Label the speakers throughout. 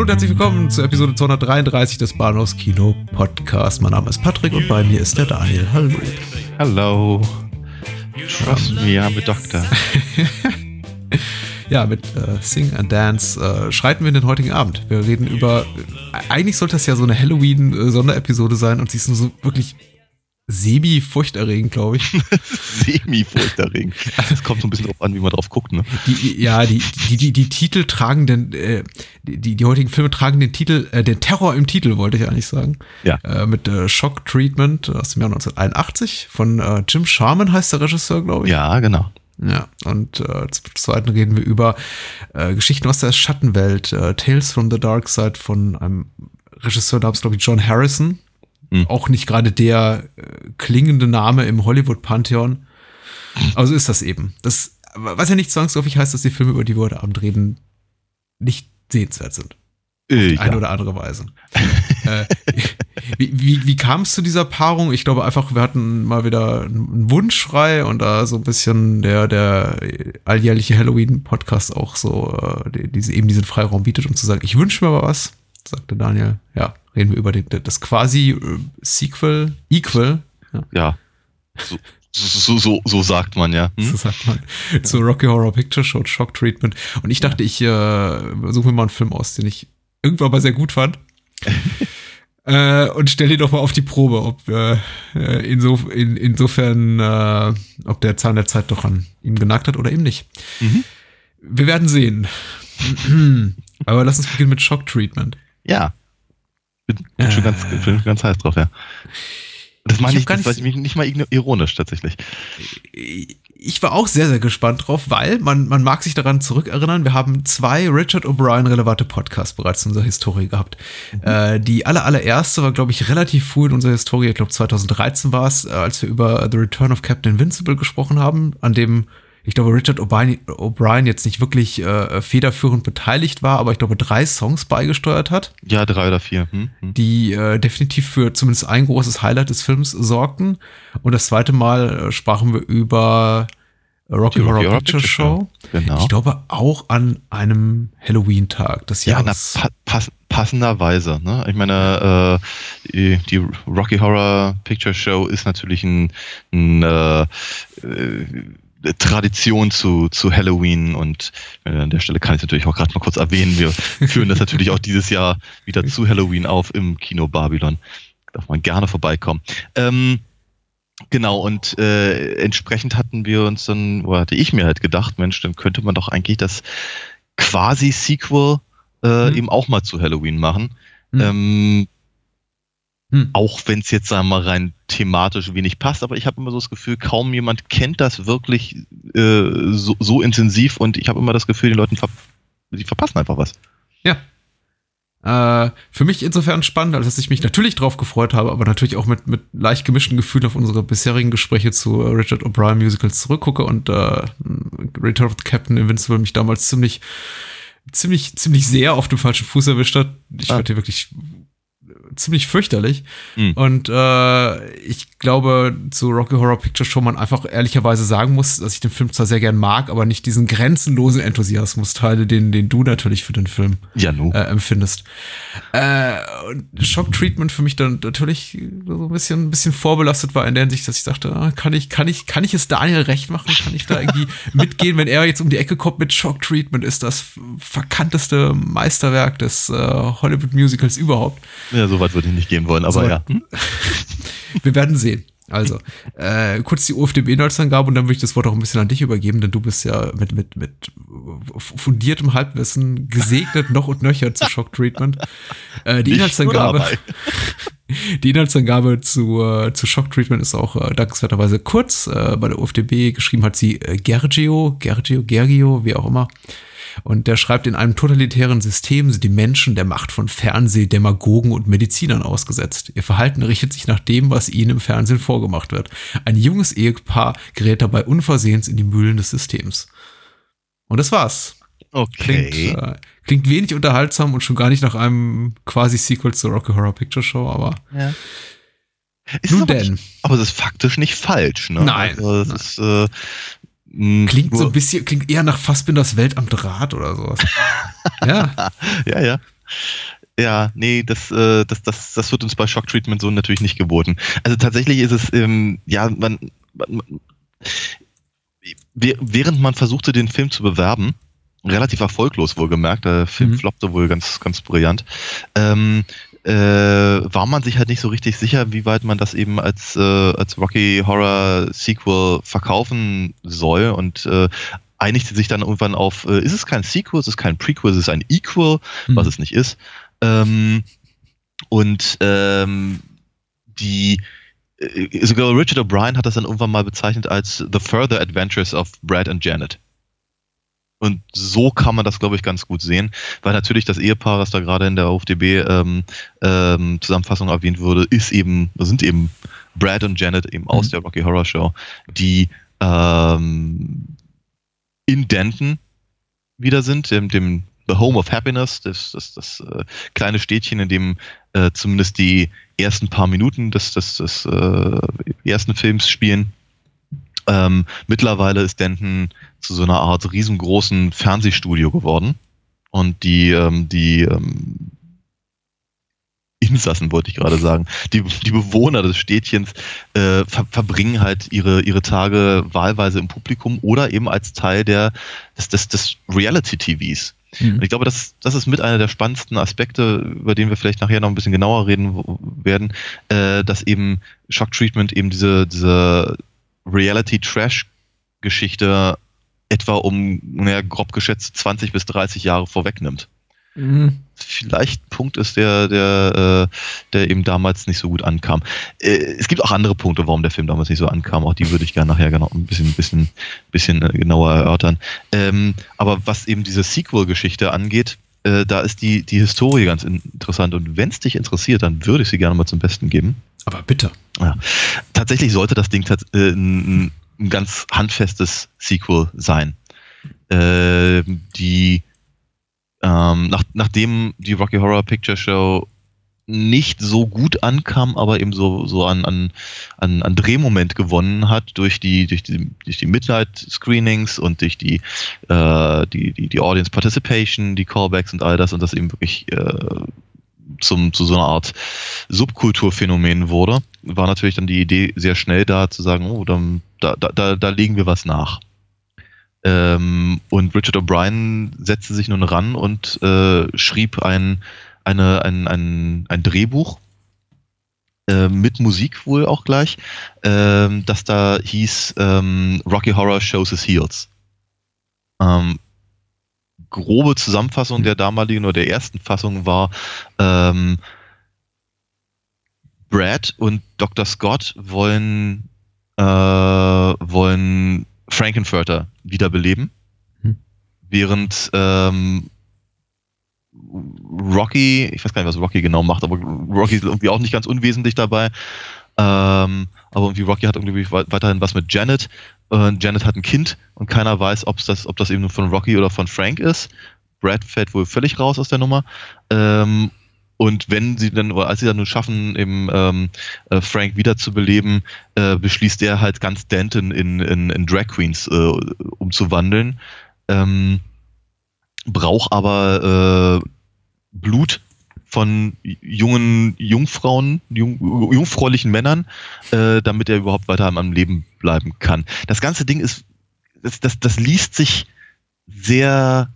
Speaker 1: Hallo und herzlich willkommen zur Episode 233 des Bahnhofs Kino Podcast. Mein Name ist Patrick und bei mir ist der Daniel. Hallo.
Speaker 2: Hallo. Trust me, I'm a doctor.
Speaker 1: ja, mit äh, Sing and Dance äh, schreiten wir in den heutigen Abend. Wir reden über. Äh, eigentlich sollte das ja so eine Halloween-Sonderepisode sein und sie ist nur so wirklich semi-furchterregend, glaube ich.
Speaker 2: semi-furchterregend. Es kommt so ein bisschen drauf an, wie man drauf guckt, ne?
Speaker 1: Die, ja, die, die, die, die Titel tragen den, äh, die, die heutigen Filme tragen den Titel, äh, den Terror im Titel, wollte ich eigentlich sagen.
Speaker 2: Ja.
Speaker 1: Äh, mit äh, Shock Treatment aus dem Jahr 1981 von äh, Jim Sharman heißt der Regisseur, glaube ich.
Speaker 2: Ja, genau.
Speaker 1: Ja, und äh, zum Zweiten reden wir über äh, Geschichten aus der Schattenwelt, äh, Tales from the Dark Side von einem Regisseur namens, glaube ich, John Harrison. Mhm. Auch nicht gerade der äh, klingende Name im Hollywood-Pantheon. Aber so ist das eben. Das, was ja nicht zwangsläufig heißt, dass die Filme, über die wir heute Abend reden, nicht sehenswert sind.
Speaker 2: Äh,
Speaker 1: Auf eine oder andere Weise. äh, wie, wie, wie kam es zu dieser Paarung? Ich glaube einfach, wir hatten mal wieder einen Wunschschrei und da so ein bisschen der, der alljährliche Halloween-Podcast auch so äh, diese, eben diesen Freiraum bietet, um zu sagen, ich wünsche mir mal was, sagte Daniel. Ja, reden wir über den, das quasi äh, Sequel, Equal.
Speaker 2: Ja. ja. So, so, so, so, sagt man ja.
Speaker 1: Hm? So sagt man. Ja. Zu Rocky Horror Picture Show, Shock Treatment. Und ich dachte, ich äh, suche mir mal einen Film aus, den ich irgendwann mal sehr gut fand. äh, und stelle ihn doch mal auf die Probe, ob äh, inso, in, insofern, äh, ob der Zahn der Zeit doch an ihm genagt hat oder eben nicht. Mhm. Wir werden sehen. Aber lass uns beginnen mit Shock Treatment.
Speaker 2: Ja. Bin, bin schon ganz, bin ganz heiß drauf, ja. Das meine ich, ich das weiß ich nicht mal ironisch tatsächlich.
Speaker 1: Ich war auch sehr, sehr gespannt drauf, weil man, man mag sich daran zurückerinnern, wir haben zwei Richard O'Brien relevante Podcasts bereits in unserer Historie gehabt. Mhm. Äh, die aller, allererste war, glaube ich, relativ früh in unserer Historie, ich glaube 2013 war es, als wir über The Return of Captain Invincible gesprochen haben, an dem ich glaube, Richard O'Brien jetzt nicht wirklich äh, federführend beteiligt war, aber ich glaube, drei Songs beigesteuert hat.
Speaker 2: Ja, drei oder vier. Hm,
Speaker 1: hm. Die äh, definitiv für zumindest ein großes Highlight des Films sorgten. Und das zweite Mal äh, sprachen wir über Rocky, Horror, Horror Picture, Picture Show. Genau. Ich glaube auch an einem Halloween-Tag des Jahres.
Speaker 2: Ja, na, pass, passenderweise. Ne? Ich meine, äh, die, die, Rocky Horror Picture Show ist natürlich ein, ein äh, äh Tradition zu, zu Halloween und äh, an der Stelle kann ich natürlich auch gerade mal kurz erwähnen, wir führen das natürlich auch dieses Jahr wieder zu Halloween auf im Kino Babylon. Darf man gerne vorbeikommen. Ähm, genau, und äh, entsprechend hatten wir uns dann, oder hatte ich mir halt gedacht, Mensch, dann könnte man doch eigentlich das quasi Sequel äh, mhm. eben auch mal zu Halloween machen. Mhm. Ähm, hm. Auch wenn es jetzt, sagen wir mal, rein thematisch wenig passt, aber ich habe immer so das Gefühl, kaum jemand kennt das wirklich äh, so, so, intensiv und ich habe immer das Gefühl, die Leute ver die verpassen einfach was.
Speaker 1: Ja. Äh, für mich insofern spannend, als dass ich mich natürlich drauf gefreut habe, aber natürlich auch mit, mit leicht gemischten Gefühlen auf unsere bisherigen Gespräche zu äh, Richard O'Brien Musicals zurückgucke und äh, Return of the Captain Invincible mich damals ziemlich ziemlich, ziemlich sehr auf dem falschen Fuß erwischt hat. Ich ah. fand wirklich ziemlich fürchterlich. Mhm. Und äh, ich glaube, zu Rocky Horror Picture Show man einfach ehrlicherweise sagen muss, dass ich den Film zwar sehr gern mag, aber nicht diesen grenzenlosen Enthusiasmus teile, den, den du natürlich für den Film
Speaker 2: ja,
Speaker 1: äh, empfindest. Äh, und Shock Treatment für mich dann natürlich so ein bisschen, ein bisschen vorbelastet war in der Hinsicht, dass ich dachte, ah, kann ich, kann ich, kann ich es Daniel recht machen? Kann ich da irgendwie mitgehen, wenn er jetzt um die Ecke kommt mit Shock Treatment? Ist das verkannteste Meisterwerk des äh, Hollywood Musicals überhaupt?
Speaker 2: Ja, so weit würde ich nicht gehen wollen, aber so, ja. Hm?
Speaker 1: Wir werden sehen. Also, äh, kurz die UFDB-Inhaltsangabe und dann würde ich das Wort auch ein bisschen an dich übergeben, denn du bist ja mit, mit, mit fundiertem Halbwissen gesegnet noch und nöcher zu Shock Treatment. Äh, die Inhaltsangabe. Die Inhaltsangabe zu, äh, zu Shock Treatment ist auch äh, dankenswerterweise kurz. Äh, bei der UFDB geschrieben hat sie äh, Gergio, Gergio, Gergio, wie auch immer. Und der schreibt, in einem totalitären System sind die Menschen der Macht von Fernseh, Demagogen und Medizinern ausgesetzt. Ihr Verhalten richtet sich nach dem, was ihnen im Fernsehen vorgemacht wird. Ein junges Ehepaar gerät dabei unversehens in die Mühlen des Systems. Und das war's.
Speaker 2: Okay.
Speaker 1: Klingt, äh, klingt wenig unterhaltsam und schon gar nicht nach einem quasi Sequel zur Rocky Horror Picture Show, aber
Speaker 2: Ja. Ist
Speaker 1: nun
Speaker 2: aber,
Speaker 1: denn.
Speaker 2: aber das ist faktisch nicht falsch, ne?
Speaker 1: Nein,
Speaker 2: Also, das ist, äh,
Speaker 1: Klingt so ein bisschen, klingt eher nach Fassbinders Welt am Draht oder sowas. ja,
Speaker 2: Ja, ja. Ja, nee, das, äh, das, das, das wird uns bei Shock Treatment so natürlich nicht geboten. Also tatsächlich ist es, ähm, ja, man, man, man wäh- während man versuchte, den Film zu bewerben, relativ erfolglos wohlgemerkt, der Film
Speaker 1: Mhm.
Speaker 2: floppte wohl ganz, ganz brillant, ähm, äh, war man sich halt nicht so richtig sicher, wie weit man das eben als, äh, als Rocky Horror Sequel verkaufen soll und äh, einigte sich dann irgendwann auf, äh, ist es kein Sequel, ist es kein Prequel, ist es ein Equal,
Speaker 1: Hm.
Speaker 2: was es nicht ist. Ähm, und ähm, die äh, sogar Richard O'Brien hat das dann irgendwann mal bezeichnet als The Further Adventures of Brad and Janet. Und so kann man das, glaube ich, ganz gut sehen, weil natürlich das Ehepaar, das da gerade in der OFDB ähm, ähm, Zusammenfassung erwähnt wurde, ist eben, sind eben Brad und Janet eben aus
Speaker 1: Mhm.
Speaker 2: der Rocky Horror Show, die ähm, in Denton wieder sind, dem, dem The Home of Happiness, das, das, das äh, kleine Städtchen, in dem äh, zumindest die ersten paar Minuten des, des, des äh, ersten Films spielen. Ähm, mittlerweile ist Denton zu so einer Art riesengroßen Fernsehstudio geworden. Und die, ähm, die ähm, Insassen, wollte ich gerade sagen, die, die Bewohner des Städtchens äh, ver verbringen halt ihre, ihre Tage wahlweise im Publikum oder eben als Teil der, des, des, des Reality-TVs.
Speaker 1: Mhm.
Speaker 2: Und ich glaube, das, das ist mit einer der spannendsten Aspekte, über den wir vielleicht nachher noch ein bisschen genauer reden werden, äh, dass eben Shock Treatment eben diese, diese Reality-Trash-Geschichte etwa um, naja, grob geschätzt 20 bis 30 Jahre vorwegnimmt.
Speaker 1: Mhm.
Speaker 2: Vielleicht ein Punkt ist, der, der, äh, der eben damals nicht so gut ankam. Äh, es gibt auch andere Punkte, warum der Film damals nicht so ankam. Auch die würde ich gerne nachher genau ein bisschen, bisschen, bisschen äh, genauer erörtern. Ähm, aber was eben diese Sequel-Geschichte angeht, da ist die, die Historie ganz interessant. Und wenn es dich interessiert, dann würde ich sie gerne mal zum Besten geben.
Speaker 1: Aber bitte.
Speaker 2: Tatsächlich sollte das Ding äh, ein, ein ganz handfestes Sequel sein. Äh, die ähm, nach, nachdem die Rocky Horror Picture Show nicht so gut ankam, aber eben so, so an, an, an, an Drehmoment gewonnen hat durch die, durch die, durch die Midnight Screenings und durch die, äh, die, die, die Audience Participation, die Callbacks und all das und das eben wirklich äh, zum, zu so einer Art Subkulturphänomen wurde, war natürlich dann die Idee sehr schnell da zu sagen, oh, dann, da, da, da, legen wir was nach. Ähm, und Richard O'Brien setzte sich nun ran und äh, schrieb ein, eine, ein, ein, ein Drehbuch äh, mit Musik wohl auch gleich, ähm, das da hieß ähm, Rocky Horror Shows His Heels. Ähm, grobe Zusammenfassung der damaligen oder der ersten Fassung war, ähm, Brad und Dr. Scott wollen, äh, wollen Frankenfurter wiederbeleben,
Speaker 1: Hm.
Speaker 2: während ähm, Rocky, ich weiß gar nicht, was Rocky genau macht, aber Rocky ist irgendwie auch nicht ganz unwesentlich dabei. Ähm, aber irgendwie Rocky hat irgendwie wei- weiterhin was mit Janet. Äh, Janet hat ein Kind und keiner weiß, ob's das, ob das eben von Rocky oder von Frank ist. Brad fällt wohl völlig raus aus der Nummer. Ähm, und wenn sie dann, oder als sie dann nur schaffen, eben ähm, äh, Frank wiederzubeleben, äh, beschließt er halt ganz Denton in, in, in Drag Queens äh, umzuwandeln. Ähm, braucht aber äh, Blut von jungen Jungfrauen, jung, jungfräulichen Männern, äh, damit er überhaupt weiter am Leben bleiben kann. Das ganze Ding ist, das, das, das liest sich sehr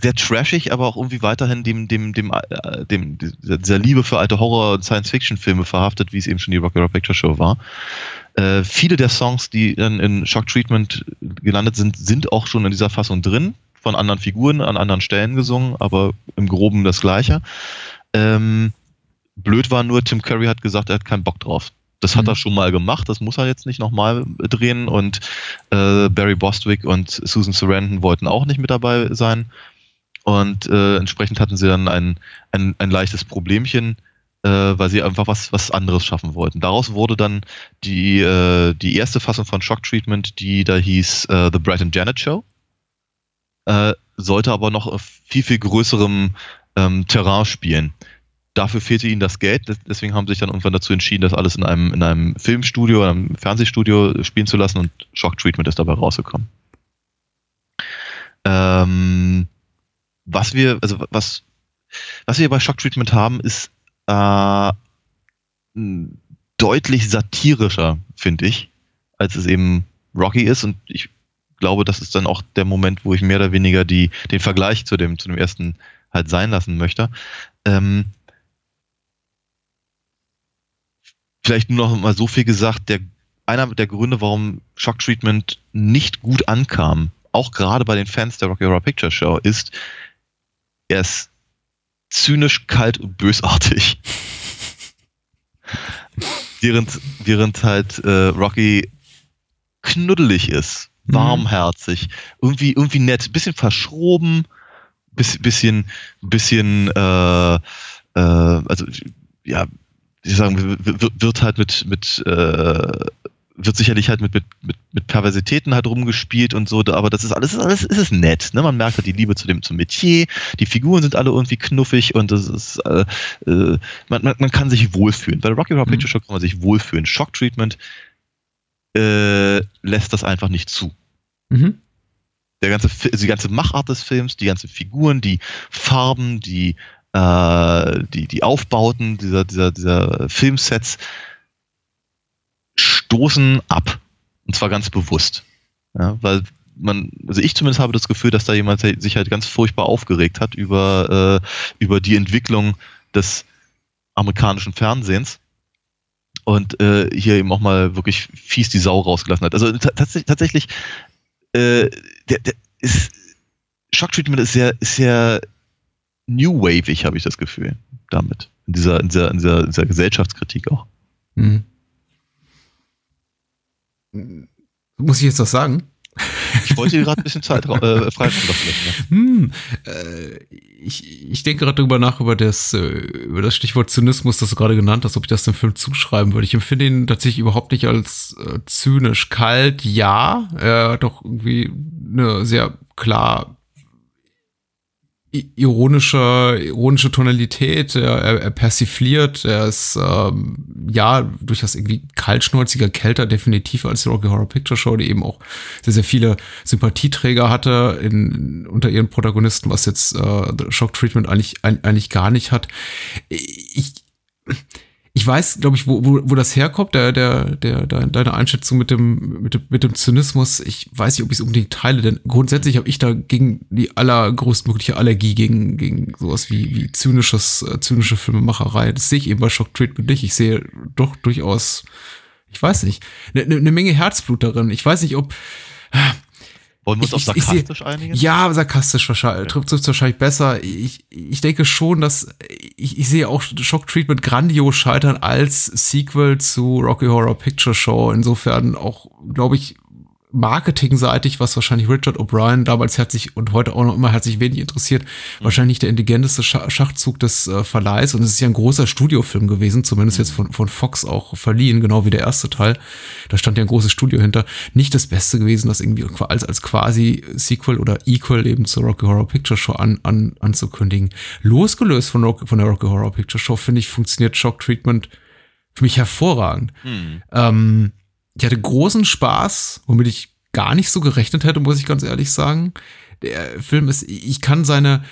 Speaker 2: sehr trashig, aber auch irgendwie weiterhin dem, dem, dem, äh, dem, dieser Liebe für alte Horror- und Science-Fiction-Filme verhaftet, wie es eben schon die Rocky Horror Picture Show war. Äh, viele der Songs, die dann in Shock Treatment gelandet sind, sind auch schon in dieser Fassung drin, von anderen Figuren an anderen Stellen gesungen, aber im Groben das Gleiche. Ähm, blöd war nur, Tim Curry hat gesagt, er hat keinen Bock drauf. Das hat mhm. er schon mal gemacht, das muss er jetzt nicht nochmal drehen und äh, Barry Bostwick und Susan Sarandon wollten auch nicht mit dabei sein und äh, entsprechend hatten sie dann ein, ein, ein leichtes Problemchen, äh, weil sie einfach was, was anderes schaffen wollten. Daraus wurde dann die, äh, die erste Fassung von Shock Treatment, die da hieß äh, The Brett and Janet Show, äh, sollte aber noch auf viel, viel größerem ähm, Terrain spielen dafür fehlte ihnen das Geld, deswegen haben sie sich dann irgendwann dazu entschieden, das alles in einem, in einem Filmstudio, in einem Fernsehstudio spielen zu lassen und Shock Treatment ist dabei rausgekommen. Ähm, was wir, also was, was wir bei Shock Treatment haben, ist äh, deutlich satirischer, finde ich, als es eben Rocky ist und ich glaube, das ist dann auch der Moment, wo ich mehr oder weniger die, den Vergleich zu dem, zu dem ersten halt sein lassen möchte. Ähm, vielleicht nur noch mal so viel gesagt, der, einer der Gründe, warum Shock Treatment nicht gut ankam, auch gerade bei den Fans der Rocky Horror Picture Show, ist, er ist zynisch, kalt und bösartig. während, während halt äh, Rocky knuddelig ist, mhm. warmherzig, irgendwie, irgendwie nett, bisschen verschroben, bisschen, bisschen, äh, äh, also ja, ich sagen, wird halt mit, mit äh, wird sicherlich halt mit, mit, mit, mit Perversitäten halt rumgespielt und so, aber das ist alles, alles ist es nett. Ne? Man merkt halt die Liebe zu dem zum Metier, die Figuren sind alle irgendwie knuffig und das ist, äh, äh, man, man, man kann sich wohlfühlen. Bei Rocky Horror mhm. Picture Show kann man sich wohlfühlen. Shock Treatment äh, lässt das einfach nicht zu. Mhm. Der ganze, die ganze Machart des Films, die ganzen Figuren, die Farben, die äh, die, die Aufbauten dieser, dieser, dieser Filmsets stoßen ab. Und zwar ganz bewusst. Ja, weil man, also ich zumindest habe das Gefühl, dass da jemand sich halt ganz furchtbar aufgeregt hat über, äh, über die Entwicklung des amerikanischen Fernsehens und äh, hier eben auch mal wirklich fies die Sau rausgelassen hat. Also tatsächlich, äh, der, der ist, Shock Treatment ist sehr, sehr New Waveig, habe ich das Gefühl, damit. In dieser, in dieser, in dieser, dieser Gesellschaftskritik auch. Mhm.
Speaker 1: Muss ich jetzt was sagen?
Speaker 2: Ich wollte dir gerade ein bisschen Zeit äh, frei hm,
Speaker 1: äh, ich, ich denke gerade darüber nach, über das, äh, über das Stichwort Zynismus, das du gerade genannt hast, ob ich das dem Film zuschreiben würde. Ich empfinde ihn tatsächlich überhaupt nicht als äh, zynisch. Kalt, ja. Er hat doch irgendwie eine sehr klar ironische, ironische Tonalität, er, er persifliert, er ist ähm, ja durchaus irgendwie kaltschnäuziger, kälter definitiv als die Rocky Horror Picture Show, die eben auch sehr, sehr viele Sympathieträger hatte in, unter ihren Protagonisten, was jetzt äh, Shock Treatment eigentlich, eigentlich gar nicht hat. Ich ich weiß, glaube ich, wo, wo, wo das herkommt, der, der, der, deine Einschätzung mit dem, mit dem, mit dem Zynismus. Ich weiß nicht, ob ich es unbedingt teile, denn grundsätzlich habe ich da gegen die allergrößtmögliche Allergie gegen, gegen sowas wie, wie zynisches, äh, zynische Filmemacherei. Das sehe ich eben bei Shock Treatment nicht. Ich sehe doch durchaus, ich weiß nicht, eine ne, ne Menge Herzblut darin. Ich weiß nicht, ob,
Speaker 2: wollen wir uns auf sarkastisch einigen?
Speaker 1: Ja, sarkastisch wahrscheinlich, trifft es wahrscheinlich besser. Ich, ich denke schon, dass ich, ich sehe auch Shock Treatment grandios scheitern als Sequel zu Rocky Horror Picture Show. Insofern auch, glaube ich, marketingseitig, was wahrscheinlich Richard O'Brien damals herzlich und heute auch noch immer herzlich wenig interessiert, mhm. wahrscheinlich der intelligenteste Schachzug des äh, Verleihs. Und es ist ja ein großer Studiofilm gewesen, zumindest mhm. jetzt von, von Fox auch verliehen, genau wie der erste Teil. Da stand ja ein großes Studio hinter. Nicht das Beste gewesen, das irgendwie als, als quasi Sequel oder Equal eben zur Rocky Horror Picture Show an, an, anzukündigen. Losgelöst von, Rock, von der Rocky Horror Picture Show, finde ich, funktioniert Shock Treatment für mich hervorragend. Mhm. Ähm, ich hatte großen Spaß, womit ich gar nicht so gerechnet hätte, muss ich ganz ehrlich sagen. Der Film ist, ich kann seine,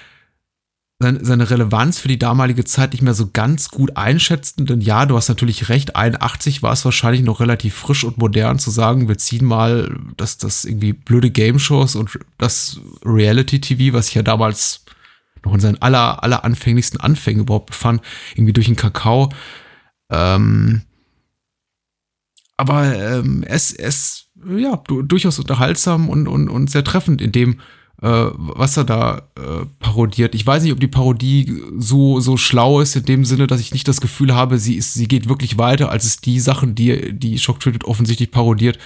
Speaker 1: seine, Relevanz für die damalige Zeit nicht mehr so ganz gut einschätzen, denn ja, du hast natürlich recht, 81 war es wahrscheinlich noch relativ frisch und modern zu sagen, wir ziehen mal das, das irgendwie blöde Game-Shows und das Reality-TV, was ich ja damals noch in seinen aller, aller anfänglichsten Anfängen überhaupt befand, irgendwie durch den Kakao. Ähm, aber ähm, es, es, ja, durchaus unterhaltsam und, und, und sehr treffend in dem, äh, was er da äh, parodiert. Ich weiß nicht, ob die Parodie so, so schlau ist, in dem Sinne, dass ich nicht das Gefühl habe, sie, ist, sie geht wirklich weiter, als es die Sachen, die, die Shock Treated offensichtlich parodiert,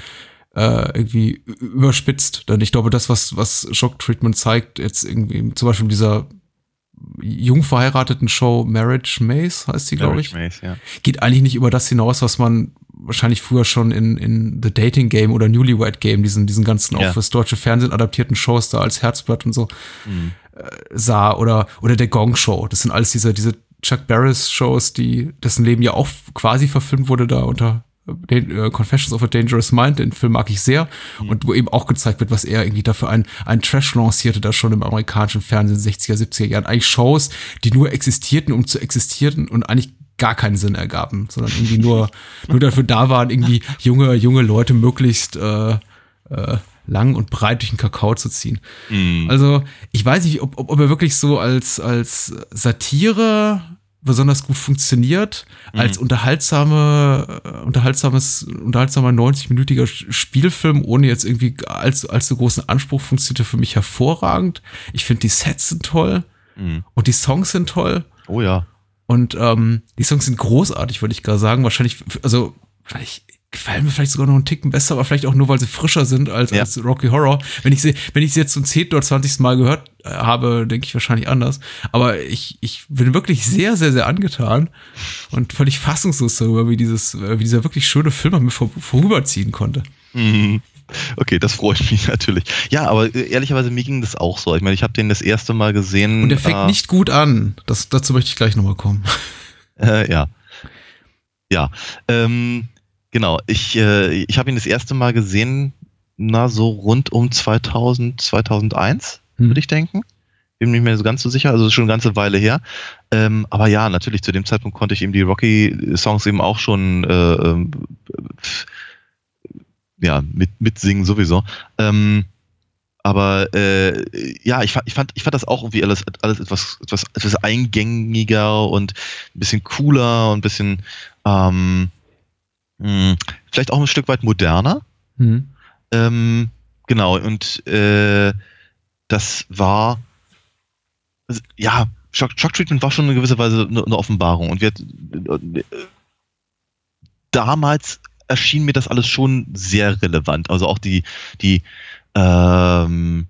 Speaker 1: äh, irgendwie überspitzt. Denn ich glaube, das, was, was Shock Treatment zeigt, jetzt irgendwie zum Beispiel in dieser jung verheirateten Show Marriage Maze, heißt sie, glaube ich. Maze, ja. Geht eigentlich nicht über das hinaus, was man wahrscheinlich früher schon in, in The Dating Game oder Newlywed Game, diesen, diesen ganzen ja. auch fürs deutsche Fernsehen adaptierten Shows da als Herzblatt und so mhm. äh, sah oder, oder der Gong Show. Das sind alles diese, diese Chuck Barris Shows, die, dessen Leben ja auch quasi verfilmt wurde da unter Confessions of a Dangerous Mind, den Film mag ich sehr. Mhm. Und wo eben auch gezeigt wird, was er irgendwie dafür ein, ein Trash lancierte, da schon im amerikanischen Fernsehen 60er, 70er Jahren. Eigentlich Shows, die nur existierten, um zu existieren und eigentlich gar keinen Sinn ergaben, sondern irgendwie nur, nur dafür da waren, irgendwie junge, junge Leute möglichst äh, äh, lang und breit durch den Kakao zu ziehen. Mm. Also, ich weiß nicht, ob, ob, ob er wirklich so als, als Satire besonders gut funktioniert, mhm. als unterhaltsame, äh, unterhaltsames, unterhaltsamer 90-minütiger Spielfilm, ohne jetzt irgendwie allzu, allzu großen Anspruch, funktioniert er für mich hervorragend. Ich finde, die Sets sind toll mhm. und die Songs sind toll.
Speaker 2: Oh ja.
Speaker 1: Und ähm, die Songs sind großartig, würde ich gerade sagen. Wahrscheinlich, also vielleicht gefallen mir vielleicht sogar noch einen Ticken besser, aber vielleicht auch nur, weil sie frischer sind als, ja. als Rocky Horror. Wenn ich sie, wenn ich sie jetzt zum 10. oder 20. Mal gehört äh, habe, denke ich wahrscheinlich anders. Aber ich, ich bin wirklich sehr, sehr, sehr angetan und völlig fassungslos darüber, wie dieses, äh, wie dieser wirklich schöne Film an mir vor, vorüberziehen konnte.
Speaker 2: Mhm. Okay, das freut mich natürlich. Ja, aber äh, ehrlicherweise, mir ging das auch so. Ich meine, ich habe den das erste Mal gesehen.
Speaker 1: Und der fängt nicht gut an. Das, dazu möchte ich gleich nochmal kommen.
Speaker 2: Ja. Ja. Ähm, genau. Ich, äh, ich habe ihn das erste Mal gesehen, na, so rund um 2000, 2001, hm. würde ich denken. Bin mir nicht mehr so ganz so sicher, also schon eine ganze Weile her. Ähm, aber ja, natürlich, zu dem Zeitpunkt konnte ich eben die Rocky-Songs eben auch schon äh, ähm, ja, mit, mitsingen sowieso. Ähm, aber äh, ja, ich fand, ich fand, ich fand das auch irgendwie alles, alles etwas, etwas, etwas eingängiger und ein bisschen cooler und ein bisschen ähm, mh, hm, vielleicht auch ein Stück weit moderner. Mhm. Ähm, genau, und äh, das war also, ja, Shock, Shock Treatment war schon in gewisser Weise eine, eine Offenbarung. Und wir äh, damals erschien mir das alles schon sehr relevant. Also auch die, die, ähm,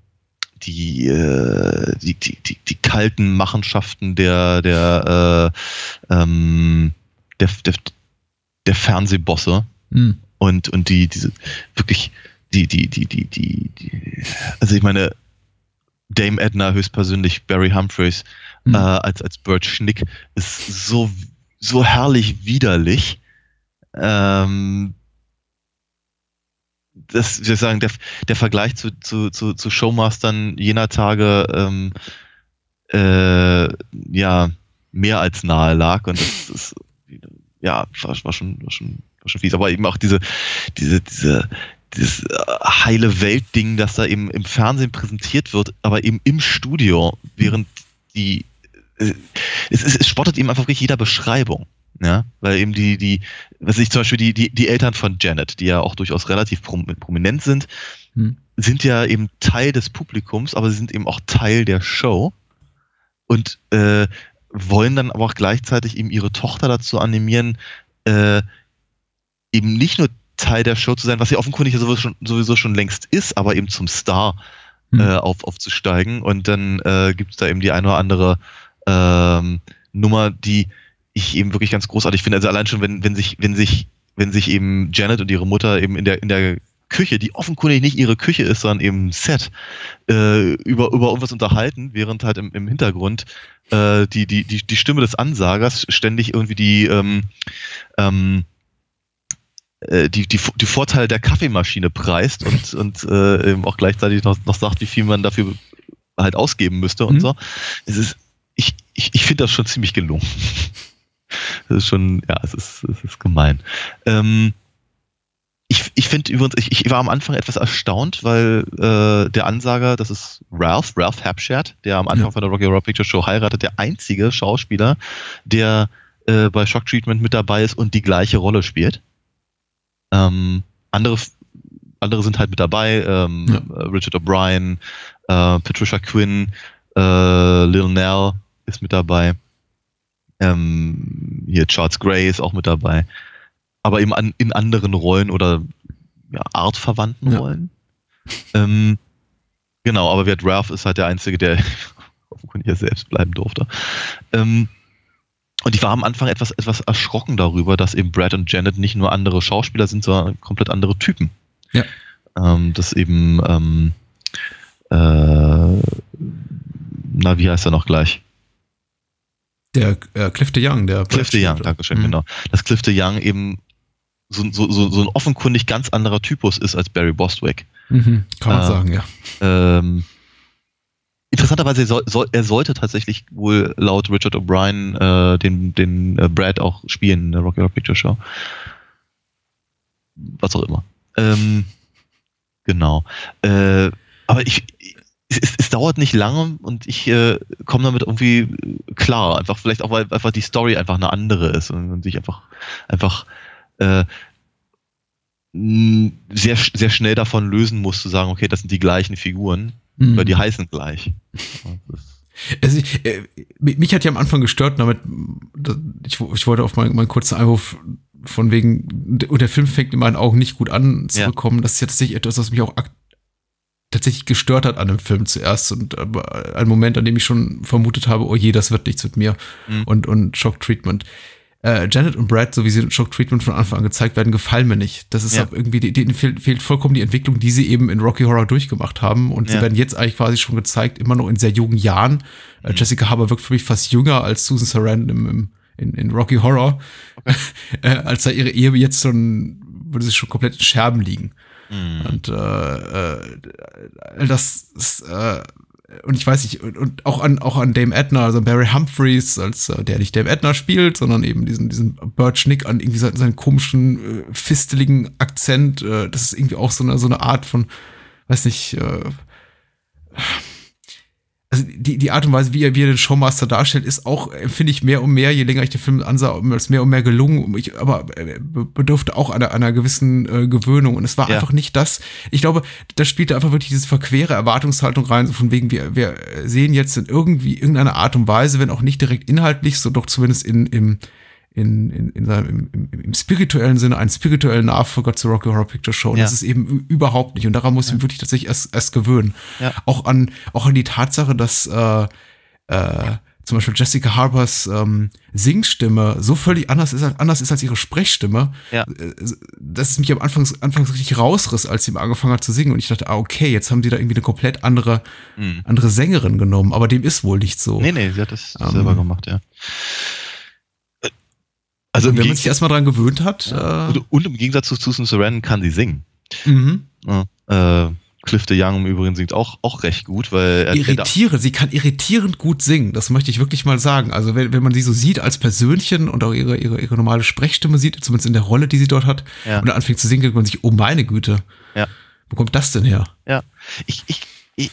Speaker 2: die, äh, die, die, die, die, kalten Machenschaften der, der, äh, ähm, der, der, der Fernsehbosse mhm. und, und die, diese wirklich, die, die, die, die, die, die, also ich meine, Dame Edna höchstpersönlich, Barry Humphreys mhm. äh, als, als Bert Schnick ist so, so herrlich widerlich ähm, das, wir sagen, der, der Vergleich zu, zu, zu, zu Showmastern jener Tage ähm, äh, ja mehr als nahe lag und das ist ja war, war, schon, war, schon, war schon fies. Aber eben auch diese, diese, diese, dieses äh, heile Welt-Ding, das da eben im Fernsehen präsentiert wird, aber eben im Studio, während die äh, es, es, es spottet eben einfach wirklich jeder Beschreibung. Ja, weil eben die, die, was ich zum Beispiel die, die, die Eltern von Janet, die ja auch durchaus relativ prominent sind, hm. sind ja eben Teil des Publikums, aber sie sind eben auch Teil der Show und äh, wollen dann aber auch gleichzeitig eben ihre Tochter dazu animieren, äh, eben nicht nur Teil der Show zu sein, was sie offenkundig sowieso schon, sowieso schon längst ist, aber eben zum Star hm. äh, auf, aufzusteigen. Und dann äh, gibt es da eben die eine oder andere ähm, Nummer, die ich eben wirklich ganz großartig finde. Also allein schon, wenn, wenn sich, wenn sich, wenn sich eben Janet und ihre Mutter eben in der, in der Küche, die offenkundig nicht ihre Küche ist, sondern eben Set, äh, über, über irgendwas unterhalten, während halt im, im Hintergrund äh, die, die, die, die Stimme des Ansagers ständig irgendwie die, ähm, ähm, äh, die, die, die Vorteile der Kaffeemaschine preist und, und äh, eben auch gleichzeitig noch, noch sagt, wie viel man dafür halt ausgeben müsste und mhm. so. Es ist, ich, ich, ich finde das schon ziemlich gelungen. Das ist schon, ja, es ist, es ist gemein. Ähm, ich ich finde übrigens, ich, ich war am Anfang etwas erstaunt, weil äh, der Ansager, das ist Ralph, Ralph Hapshatt, der am Anfang ja. von der Rocky Horror Picture Show heiratet, der einzige Schauspieler, der äh, bei Shock Treatment mit dabei ist und die gleiche Rolle spielt. Ähm, andere, andere sind halt mit dabei, ähm, ja. Richard O'Brien, Äh, Patricia Quinn, äh, Lil Nell ist mit dabei. Ähm, hier Charles Gray ist auch mit dabei. Aber eben an, in anderen Rollen oder ja, artverwandten
Speaker 1: Ja.
Speaker 2: Rollen. Ähm, genau, aber Wert Ralph ist halt der Einzige, der offenkundig ja selbst bleiben durfte. Ähm, und ich war am Anfang etwas, etwas erschrocken darüber, dass eben Brad und Janet nicht nur andere Schauspieler sind, sondern komplett andere Typen.
Speaker 1: Ja.
Speaker 2: Ähm, das eben, ähm, äh, na, wie heißt er noch gleich?
Speaker 1: Der äh, Cliff de Young, der
Speaker 2: Cliff de Young, Dankeschön,
Speaker 1: Mhm.
Speaker 2: genau. Dass Cliff de Young eben so, so, so, so ein offenkundig ganz anderer Typus ist als Barry Bostwick.
Speaker 1: Mhm. Kann man
Speaker 2: Äh,
Speaker 1: sagen, ja.
Speaker 2: Ähm, interessanterweise, er, soll, soll, er sollte tatsächlich wohl laut Richard O'Brien äh, den, den äh, Brad auch spielen in der Rocky Horror Picture Show. Was auch immer. Ähm, genau. Äh, aber ich, es, es, es dauert nicht lange und ich äh, komme damit irgendwie klar. Einfach vielleicht auch, weil einfach die Story einfach eine andere ist und man sich einfach, einfach äh, sehr, sehr schnell davon lösen muss, zu sagen, okay, das sind die gleichen Figuren,
Speaker 1: Mhm.
Speaker 2: weil die heißen gleich. Ja,
Speaker 1: Also ich, äh, mich hat ja am Anfang gestört, damit da- ich, ich wollte auf meinen, meinen kurzen Einwurf von wegen, und der Film fängt in meinen Augen nicht gut an, zurückkommen. Das ist ja tatsächlich etwas, was mich auch tatsächlich gestört hat an dem Film zuerst und ein Moment, an dem ich schon vermutet habe, oh je, das wird nichts mit mir
Speaker 2: Mhm.
Speaker 1: und, und Shock Treatment. Äh, Janet und Brad, so wie sie in Shock Treatment von Anfang an gezeigt werden, gefallen mir nicht. Das ist
Speaker 2: Ja.
Speaker 1: irgendwie, denen fehlt, fehlt vollkommen die Entwicklung, die sie eben in Rocky Horror durchgemacht haben. Und sie
Speaker 2: Ja.
Speaker 1: werden jetzt eigentlich quasi schon gezeigt, immer noch in sehr jungen Jahren. Äh,
Speaker 2: Mhm.
Speaker 1: Jessica Harbour wirkt für mich fast jünger als Susan Sarandon im, im, in, in Rocky Horror. äh, als da ihre Ehe jetzt schon, würde sie schon komplett in Scherben liegen.
Speaker 2: Mhm.
Speaker 1: Und äh, äh, das ist, äh, und ich weiß nicht, und, auch an auch an Dame Edna, also Barry Humphreys, als äh, der nicht Dame Edna spielt, sondern eben diesen, diesen Burt Schnick an irgendwie seinen, seinen komischen, äh, fisteligen Akzent. Äh, das ist irgendwie auch so eine, so eine Art von, weiß nicht, äh, also die, die Art und Weise, wie er, wie er den Showmaster darstellt, ist auch, finde ich, mehr und mehr, je länger ich den Film ansah, als mehr und mehr gelungen. Ich, aber äh, be- bedurfte auch einer, einer gewissen äh, Gewöhnung. Und es war
Speaker 2: Ja.
Speaker 1: einfach nicht das. Ich glaube, da spielte einfach wirklich diese verquere Erwartungshaltung rein, so von wegen, wir, wir sehen jetzt in irgendwie irgendeiner Art und Weise, wenn auch nicht direkt inhaltlich, so doch zumindest in, im, in, in, in seinem, im, im, im spirituellen Sinne einen spirituellen Nachfolger zur Rocky Horror Picture Show. Und
Speaker 2: Ja.
Speaker 1: das ist eben überhaupt nicht. Und daran muss ich mich wirklich tatsächlich erst, erst gewöhnen.
Speaker 2: Ja.
Speaker 1: Auch an, auch an die Tatsache, dass äh, äh, zum Beispiel Jessica Harbers ähm, Singstimme so völlig anders ist, als- anders ist als ihre Sprechstimme,
Speaker 2: Ja.
Speaker 1: äh, dass es mich am Anfang, anfangs richtig rausriss, als sie angefangen hat zu singen. Und ich dachte, ah, okay, jetzt haben sie da irgendwie eine komplett andere,
Speaker 2: Mhm.
Speaker 1: andere Sängerin genommen. Aber dem ist wohl nicht so.
Speaker 2: Nee, nee, sie hat das
Speaker 1: Ähm.
Speaker 2: selber gemacht, ja. Also
Speaker 1: wenn man sich erstmal dran gewöhnt hat,
Speaker 2: ja.
Speaker 1: äh,
Speaker 2: und, und im Gegensatz zu Susan Sarandon kann sie singen.
Speaker 1: mhm.
Speaker 2: Ja. Äh, Cliff de Young im Übrigen singt auch, auch recht gut, weil er, er da,
Speaker 1: irritierend, sie kann irritierend gut singen, das möchte ich wirklich mal sagen. Also wenn, wenn man sie so sieht als Persönchen und auch ihre, ihre, ihre normale Sprechstimme sieht, zumindest in der Rolle, die sie dort hat,
Speaker 2: Ja.
Speaker 1: und dann anfängt zu singen, denkt man sich, oh meine Güte,
Speaker 2: Ja.
Speaker 1: wo kommt das denn her?
Speaker 2: Ja, ich, ich, ich,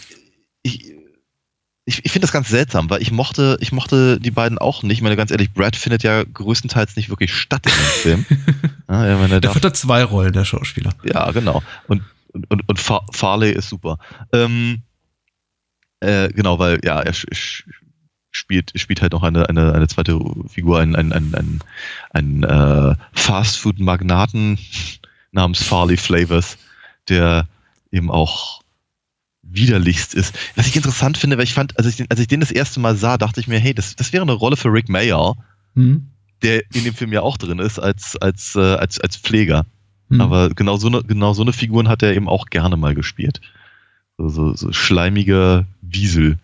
Speaker 2: ich, ich, ich finde das ganz seltsam, weil ich mochte, ich mochte die beiden auch nicht. Ich meine, ganz ehrlich, Brad findet ja größtenteils nicht wirklich statt in dem Film. ja, ich meine,
Speaker 1: Der hat da zwei Rollen, der Schauspieler.
Speaker 2: ja, genau. Und, und, und, und Fa- Farley ist super. Ähm, äh, genau, weil, ja, er spielt, spielt halt noch eine, eine, eine zweite Figur, ein, ein, ein, ein, ein äh, Fastfood-Magnaten namens Farley Flavors, der eben auch widerlichst ist. Was ich interessant finde, weil ich fand, als ich den, als ich den das erste Mal sah, dachte ich mir, hey, das, das wäre eine Rolle für Rick Mayer,
Speaker 1: Hm?
Speaker 2: der in dem Film ja auch drin ist, als, als, äh, als, als Pfleger.
Speaker 1: Hm.
Speaker 2: Aber genau so, eine, genau so eine Figuren hat er eben auch gerne mal gespielt. So, so, so schleimige Wiesel.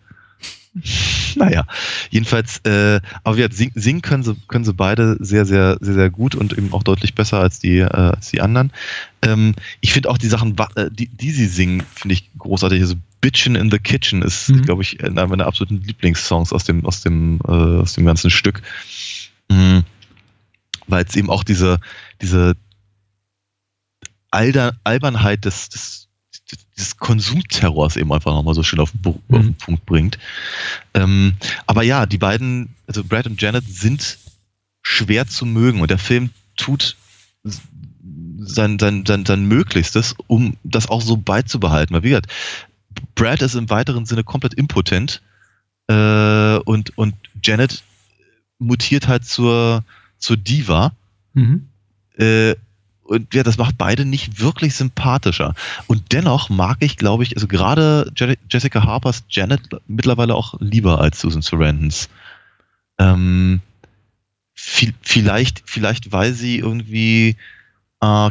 Speaker 2: naja, jedenfalls, äh, aber ja, sing, singen können sie, können sie beide sehr, sehr, sehr, sehr gut und eben auch deutlich besser als die, äh, als die anderen. Ähm, ich finde auch die Sachen, äh, die, die sie singen, finde ich großartig. Also Bitchin' in the Kitchen ist,
Speaker 1: Mhm.
Speaker 2: glaube ich, einer meiner absoluten Lieblingssongs aus dem, aus dem, äh, aus dem ganzen Stück. Mhm. Weil es eben auch diese, diese Alder, Albernheit des, des, des Konsumterrors eben einfach nochmal so schön auf den,
Speaker 1: Mhm.
Speaker 2: auf den Punkt bringt. Ähm, aber ja, die beiden, also Brad und Janet sind schwer zu mögen und der Film tut sein, sein, sein, sein Möglichstes, um das auch so beizubehalten. Weil wie gesagt, Brad ist im weiteren Sinne komplett impotent äh, und, und Janet mutiert halt zur, zur Diva. Mhm. Äh, und ja, das macht beide nicht wirklich sympathischer. Und dennoch mag ich, glaube ich, also gerade Jessica Harpers Janet mittlerweile auch lieber als Susan Sarandons. Ähm, vielleicht, vielleicht, weil sie irgendwie äh,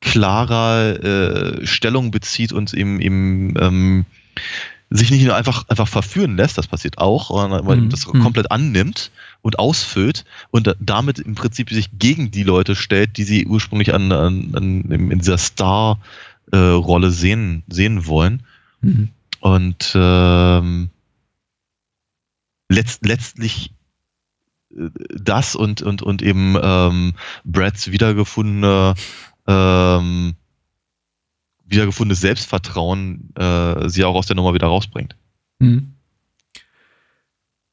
Speaker 2: klarer äh, Stellung bezieht und im, im ähm, sich nicht nur einfach, einfach verführen lässt, das passiert auch, sondern weil mhm. das mhm. komplett annimmt und ausfüllt und damit im Prinzip sich gegen die Leute stellt, die sie ursprünglich an, an, an in dieser Star-Rolle äh, sehen, sehen wollen. Mhm. Und ähm, letzt, letztlich äh, das und, und, und eben ähm, Brads wiedergefundene ähm, wiedergefundenes Selbstvertrauen äh, sie auch aus der Nummer wieder rausbringt. Mhm.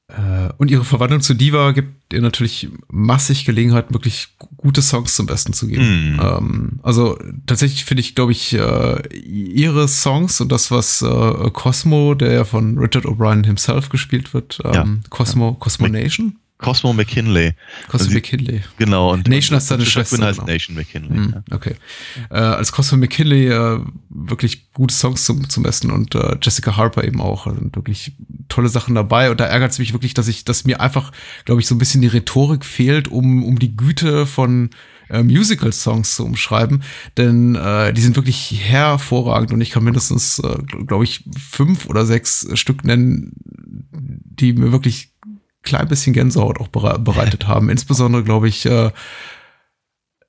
Speaker 1: Äh, und ihre Verwandlung zu Diva gibt ihr natürlich massig Gelegenheit, wirklich gute Songs zum Besten zu geben. Mm. Ähm, also tatsächlich finde ich, glaube ich, äh, ihre Songs und das, was äh, Cosmo, der ja von Richard O'Brien himself gespielt wird, ähm, ja. Cosmo, Cosmo Nation,
Speaker 2: Cosmo McKinley.
Speaker 1: Cosmo also, McKinley.
Speaker 2: Genau.
Speaker 1: Und Nation heißt seine Schwester.
Speaker 2: heißt genau. Nation McKinley.
Speaker 1: Mm, okay. Äh, als Cosmo McKinley äh, wirklich gute Songs zum, zum Besten und äh, Jessica Harper eben auch. Also wirklich tolle Sachen dabei. Und da ärgert es mich wirklich, dass ich, dass mir einfach, glaube ich, so ein bisschen die Rhetorik fehlt, um, um die Güte von äh, Musical-Songs zu umschreiben, denn äh, die sind wirklich hervorragend und ich kann mindestens, äh, glaube ich, fünf oder sechs Stück nennen, die mir wirklich klein bisschen Gänsehaut auch bereitet haben. Insbesondere, glaube ich, äh,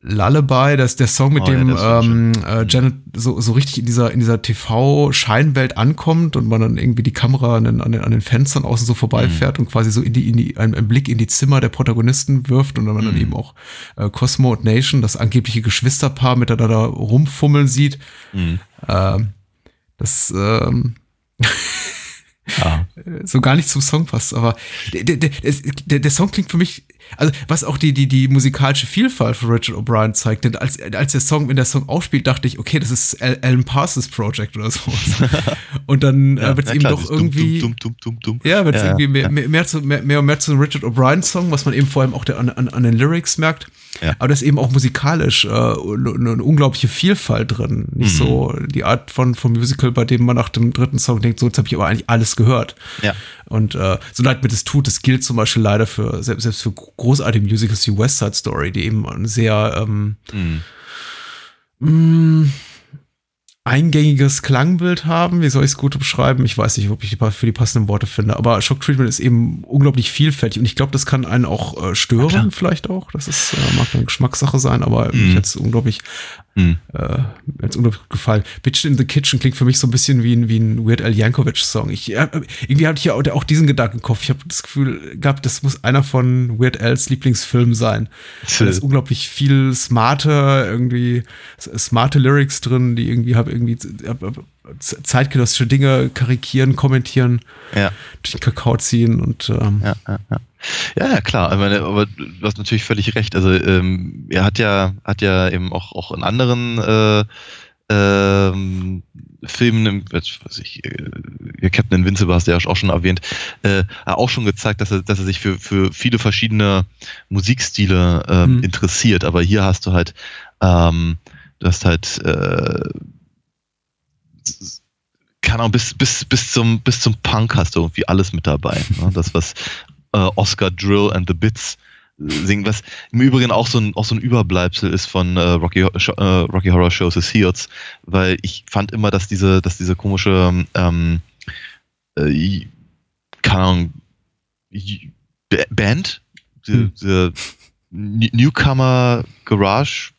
Speaker 1: Lullaby, das ist der Song, mit oh, dem ja, ähm, äh, Janet so, so richtig in dieser, in dieser TV-Scheinwelt ankommt und man dann irgendwie die Kamera an den, an den, an den Fenstern außen so vorbeifährt mhm. und quasi so in die, in die, einen, einen, Blick in die Zimmer der Protagonisten wirft und dann man mhm. dann eben auch äh, Cosmo und Nation, das angebliche Geschwisterpaar, miteinander rumfummeln sieht. Mhm. Äh, das, ähm, ja. so gar nicht zum Song passt. Aber der, der, der, der Song klingt für mich, also was auch die, die, die musikalische Vielfalt von Richard O'Brien zeigt. Denn als, als der Song, wenn der Song aufspielt, dachte ich, okay, das ist Alan Parsons Project oder so. Und dann ja, äh, wird es eben doch irgendwie. Dumm, dumm, dumm, ja, wird es ja, irgendwie mehr, mehr, mehr, zu, mehr, mehr und mehr zu einem Richard O'Brien-Song, was man eben vor allem auch der, an, an, an den Lyrics merkt. Ja. Aber da ist eben auch musikalisch äh, eine unglaubliche Vielfalt drin. Nicht mhm. so die Art von, von Musical, bei dem man nach dem dritten Song denkt, so jetzt habe ich aber eigentlich alles gehört.
Speaker 2: Ja.
Speaker 1: Und äh, so leid mir das tut, das gilt zum Beispiel leider für selbst, selbst für großartige Musicals wie West Side Story, die eben sehr ähm, mhm. mh, mm, eingängiges Klangbild haben. Wie soll ich es gut beschreiben? Ich weiß nicht, ob ich die, für die passenden Worte finde. Aber Shock Treatment ist eben unglaublich vielfältig und ich glaube, das kann einen auch äh, stören, vielleicht auch. Das ist, äh, mag eine Geschmackssache sein, aber mhm. mich hat es unglaublich hm. Äh, mir hat's unglaublich gefallen. Bitch in the Kitchen klingt für mich so ein bisschen wie ein, wie ein Weird Al Yankovic-Song. Ich, irgendwie hatte ich ja auch, diesen Gedanken im Kopf. Ich habe das Gefühl gehabt, das muss einer von Weird Als Lieblingsfilmen sein. Da ist unglaublich viel smarte, irgendwie smarte Lyrics drin, die irgendwie habe irgendwie zeitgenössische Dinge karikieren, kommentieren,
Speaker 2: ja.
Speaker 1: durch den Kakao ziehen und ähm,
Speaker 2: ja, ja, ja. Ja, ja, klar. Meine, aber du hast natürlich völlig recht. Also ähm, er hat ja, hat ja eben auch, auch in anderen äh, ähm, Filmen, was ich, äh, Captain Invincible hast du ja auch schon erwähnt, äh, auch schon gezeigt, dass er, dass er sich für, für viele verschiedene Musikstile äh, mhm. interessiert. Aber hier hast du halt, ähm, du hast halt äh, kann auch bis, bis, bis, zum, bis zum Punk hast du irgendwie alles mit dabei. Ne? Das, was äh, Oscar Drill and the Bits äh, singen, was im Übrigen auch so ein, auch so ein Überbleibsel ist von äh, Rocky, äh, Rocky Horror Shows His Heels, weil ich fand immer, dass diese, dass diese komische ähm, äh, keine Ahnung, Band, diese, hm. Newcomer Garage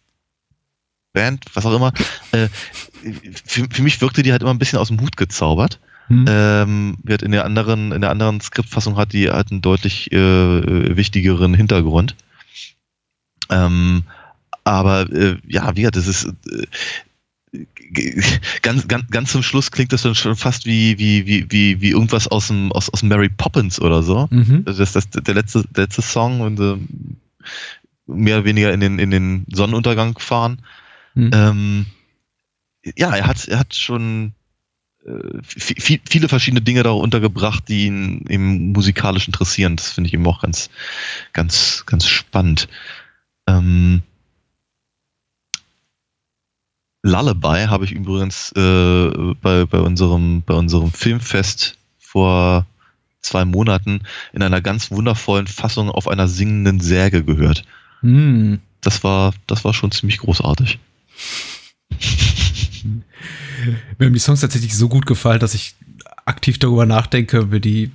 Speaker 2: Band, was auch immer, äh, für, für mich wirkte die halt immer ein bisschen aus dem Hut gezaubert. Hm. Ähm, wird in der anderen, in der anderen Skriptfassung hat die halt einen deutlich äh, wichtigeren Hintergrund. Ähm, aber äh, ja, wie gesagt, das ist äh, ganz, ganz, ganz zum Schluss klingt das dann schon fast wie, wie, wie, wie, wie irgendwas aus dem, aus, aus Mary Poppins oder so. Mhm. Das ist der letzte, der letzte Song und äh, mehr oder weniger in den, in den Sonnenuntergang fahren. Mhm. Ähm, ja, er hat, er hat schon äh, viele verschiedene Dinge da untergebracht, die ihn eben musikalisch interessieren. Das finde ich eben auch ganz, ganz, ganz spannend. Ähm, Lullaby habe ich übrigens äh, bei, bei, unserem, bei unserem Filmfest vor zwei Monaten in einer ganz wundervollen Fassung auf einer singenden Särge gehört. Mm. Das war, das war schon ziemlich großartig.
Speaker 1: Mir haben die Songs tatsächlich so gut gefallen, dass ich aktiv darüber nachdenke, mir die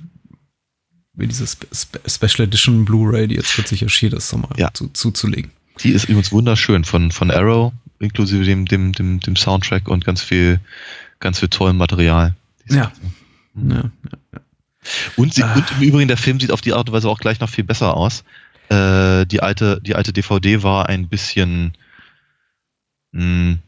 Speaker 1: mir diese Spe Special Edition Blu-ray, die jetzt kürzlich erschienen ist, nochmal ja. zu, zuzulegen.
Speaker 2: Die ist übrigens wunderschön von, von Arrow, inklusive dem, dem, dem, dem Soundtrack und ganz viel, ganz viel tollem Material.
Speaker 1: Ja. Mhm. ja.
Speaker 2: ja. Und, sie, ah. und im Übrigen, der Film sieht auf die Art und Weise auch gleich noch viel besser aus. Äh, die, alte, die alte DVD war ein bisschen, mh, hm,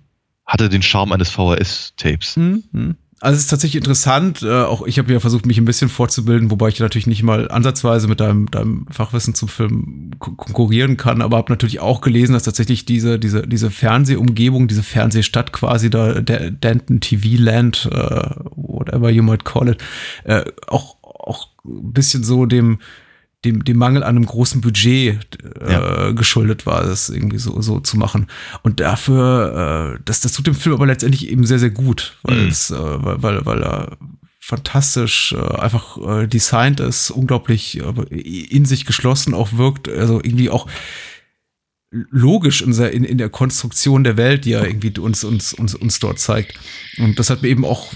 Speaker 2: hatte den Charme eines VHS-Tapes. Mhm.
Speaker 1: Also es ist tatsächlich interessant. Äh, auch ich habe ja versucht, mich ein bisschen vorzubilden, wobei ich natürlich nicht mal ansatzweise mit deinem, deinem Fachwissen zum Film konkurrieren kann, aber habe natürlich auch gelesen, dass tatsächlich diese, diese, diese Fernsehumgebung, diese Fernsehstadt quasi da, der Denton TV Land, äh, whatever you might call it, äh, auch, auch ein bisschen so dem, dem, dem Mangel an einem großen Budget äh, ja. geschuldet war, das irgendwie so, so zu machen. Und dafür, äh, das, das tut dem Film aber letztendlich eben sehr, sehr gut, weil mhm. es, äh, weil, weil, weil er fantastisch äh, einfach äh, designt ist, unglaublich äh, in sich geschlossen auch wirkt, also irgendwie auch logisch in, in, in der Konstruktion der Welt, die er irgendwie uns, uns, uns, uns dort zeigt. Und das hat mir eben auch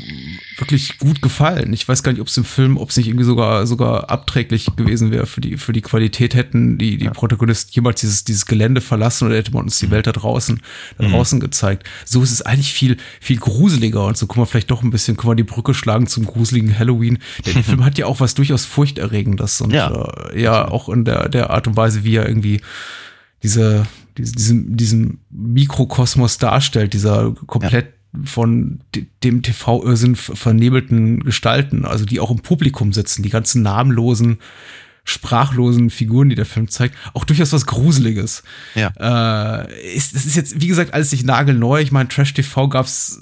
Speaker 1: wirklich gut gefallen. Ich weiß gar nicht, ob es im Film, ob es nicht irgendwie sogar, sogar abträglich gewesen wäre für die, für die Qualität, hätten die, die ja. Protagonisten jemals dieses, dieses Gelände verlassen oder hätte man uns die mhm. Welt da draußen, da mhm. draußen gezeigt. So ist es eigentlich viel, viel gruseliger und so können wir vielleicht doch ein bisschen, können wir die Brücke schlagen zum gruseligen Halloween. Der, der Film hat ja auch was durchaus Furchterregendes und ja, äh, ja auch in der, der Art und Weise, wie er irgendwie diese, diese, diesen, diesen Mikrokosmos darstellt, dieser komplett ja. von dem TV-Irrsinn vernebelten Gestalten, also die auch im Publikum sitzen, die ganzen namenlosen, sprachlosen Figuren, die der Film zeigt, auch durchaus was Gruseliges. Ja. Äh, ist, das ist jetzt, wie gesagt, alles nicht nagelneu. Ich meine, Trash TV gab's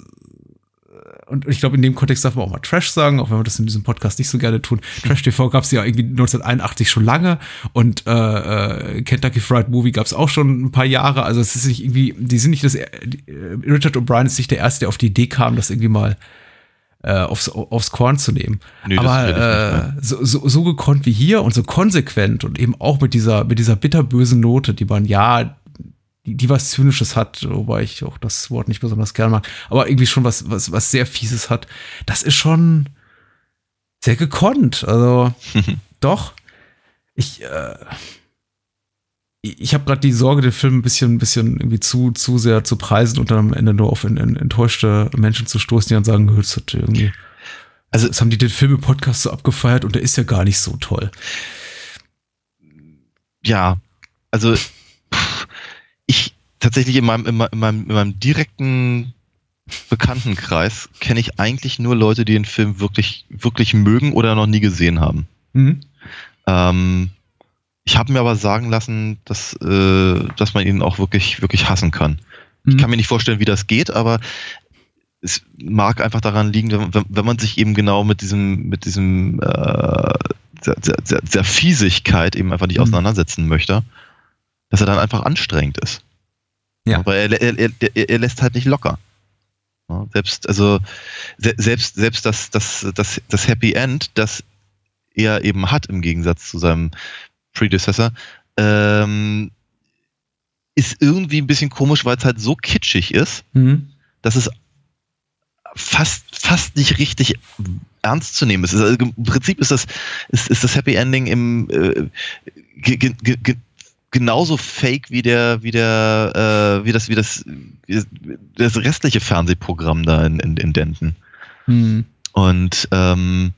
Speaker 1: und ich glaube, in dem Kontext darf man auch mal Trash sagen, auch wenn wir das in diesem Podcast nicht so gerne tun. Trash TV gab es ja irgendwie 1981 schon lange und äh, äh, Kentucky Fried Movie gab es auch schon ein paar Jahre. Also es ist nicht irgendwie, die sind nicht das, äh, Richard O'Brien ist nicht der Erste, der auf die Idee kam, das irgendwie mal äh, aufs, aufs Korn zu nehmen. Nee, Aber äh, so, so, so gekonnt wie hier und so konsequent und eben auch mit dieser, mit dieser bitterbösen Note, die man ja die, die was Zynisches hat, wobei ich auch das Wort nicht besonders gern mag, aber irgendwie schon was, was, was sehr Fieses hat. Das ist schon sehr gekonnt. Also, doch. Ich, äh, ich habe gerade die Sorge, den Film ein bisschen, ein bisschen irgendwie zu, zu sehr zu preisen und dann am Ende nur auf in, in, enttäuschte Menschen zu stoßen, die dann sagen, das hat irgendwie. Also, das haben die den Film im Podcast so abgefeiert und der ist ja gar nicht so toll.
Speaker 2: Ja, also ich tatsächlich in meinem, in meinem, in meinem direkten Bekanntenkreis kenne ich eigentlich nur Leute, die den Film wirklich, wirklich mögen oder noch nie gesehen haben. Mhm. Ähm, ich habe mir aber sagen lassen, dass, äh, dass man ihn auch wirklich, wirklich hassen kann. Mhm. Ich kann mir nicht vorstellen, wie das geht, aber es mag einfach daran liegen, wenn, wenn man sich eben genau mit diesem, mit diesem äh, der, der, der Fiesigkeit eben einfach nicht mhm. auseinandersetzen möchte dass er dann einfach anstrengend ist. Ja. Aber er, er, er, er lässt halt nicht locker. Selbst, also, selbst, selbst das, das, das, das Happy End, das er eben hat im Gegensatz zu seinem Predecessor, ähm, ist irgendwie ein bisschen komisch, weil es halt so kitschig ist, mhm. dass es fast, fast nicht richtig ernst zu nehmen ist. Also Im Prinzip ist das, ist, ist das Happy Ending im äh, genauso fake wie der, wie der, äh, wie das, wie das, wie das restliche Fernsehprogramm da in, in, in Denton. Hm. Und ähm,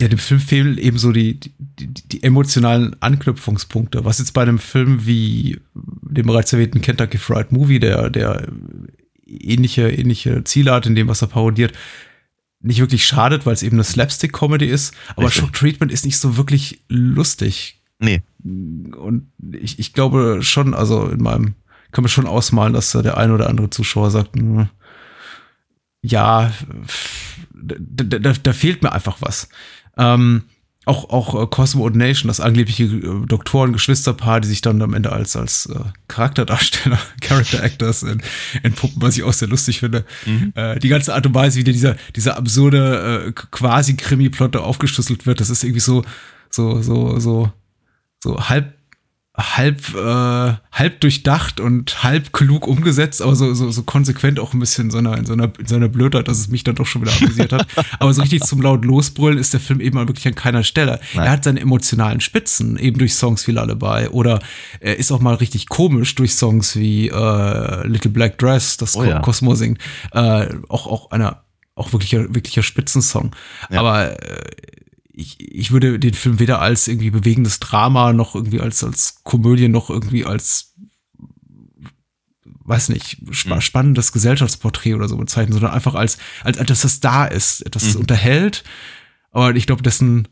Speaker 1: ja, dem Film fehlen eben so die, die, die, emotionalen Anknüpfungspunkte. Was jetzt bei einem Film wie dem bereits erwähnten Kentucky Fried Movie, der, der ähnliche, ähnliche Ziele hat in dem, was er parodiert, nicht wirklich schadet, weil es eben eine Slapstick-Comedy ist, aber Richtig. Shock Treatment ist nicht so wirklich lustig.
Speaker 2: Nee.
Speaker 1: Und ich, ich glaube schon, also in meinem, kann man schon ausmalen, dass der ein oder andere Zuschauer sagt, hm, ja, da, da, da fehlt mir einfach was. Ähm, auch, auch äh, Cosmo und Nation, das angebliche äh, Doktoren-Geschwisterpaar, die sich dann am Ende als, als äh, Charakterdarsteller, Character Actors entpuppen, was ich auch sehr lustig finde. Mhm. Äh, die ganze Art und Weise, wie dieser, dieser absurde äh, quasi Krimi-Plot aufgeschlüsselt wird, das ist irgendwie so, so, so, so, so halb halb, äh, halb durchdacht und halb klug umgesetzt, aber so, so, so konsequent auch ein bisschen in so einer, in so einer, in so einer Blödheit, dass es mich dann doch schon wieder amüsiert hat. aber so richtig zum laut losbrüllen ist der Film eben wirklich an keiner Stelle. Nein. Er hat seine emotionalen Spitzen, eben durch Songs wie Lullaby oder er ist auch mal richtig komisch durch Songs wie äh, Little Black Dress, das oh, ja. Cosmo singt. Äh, auch, auch einer, auch wirklicher, wirklicher Spitzensong. Ja. Aber äh, ich, ich würde den Film weder als irgendwie bewegendes Drama noch irgendwie als, als Komödie noch irgendwie als weiß nicht, spa mhm. spannendes Gesellschaftsporträt oder so bezeichnen, sondern einfach als, als, als dass das da ist, etwas mhm. unterhält. Aber ich glaube, dessen,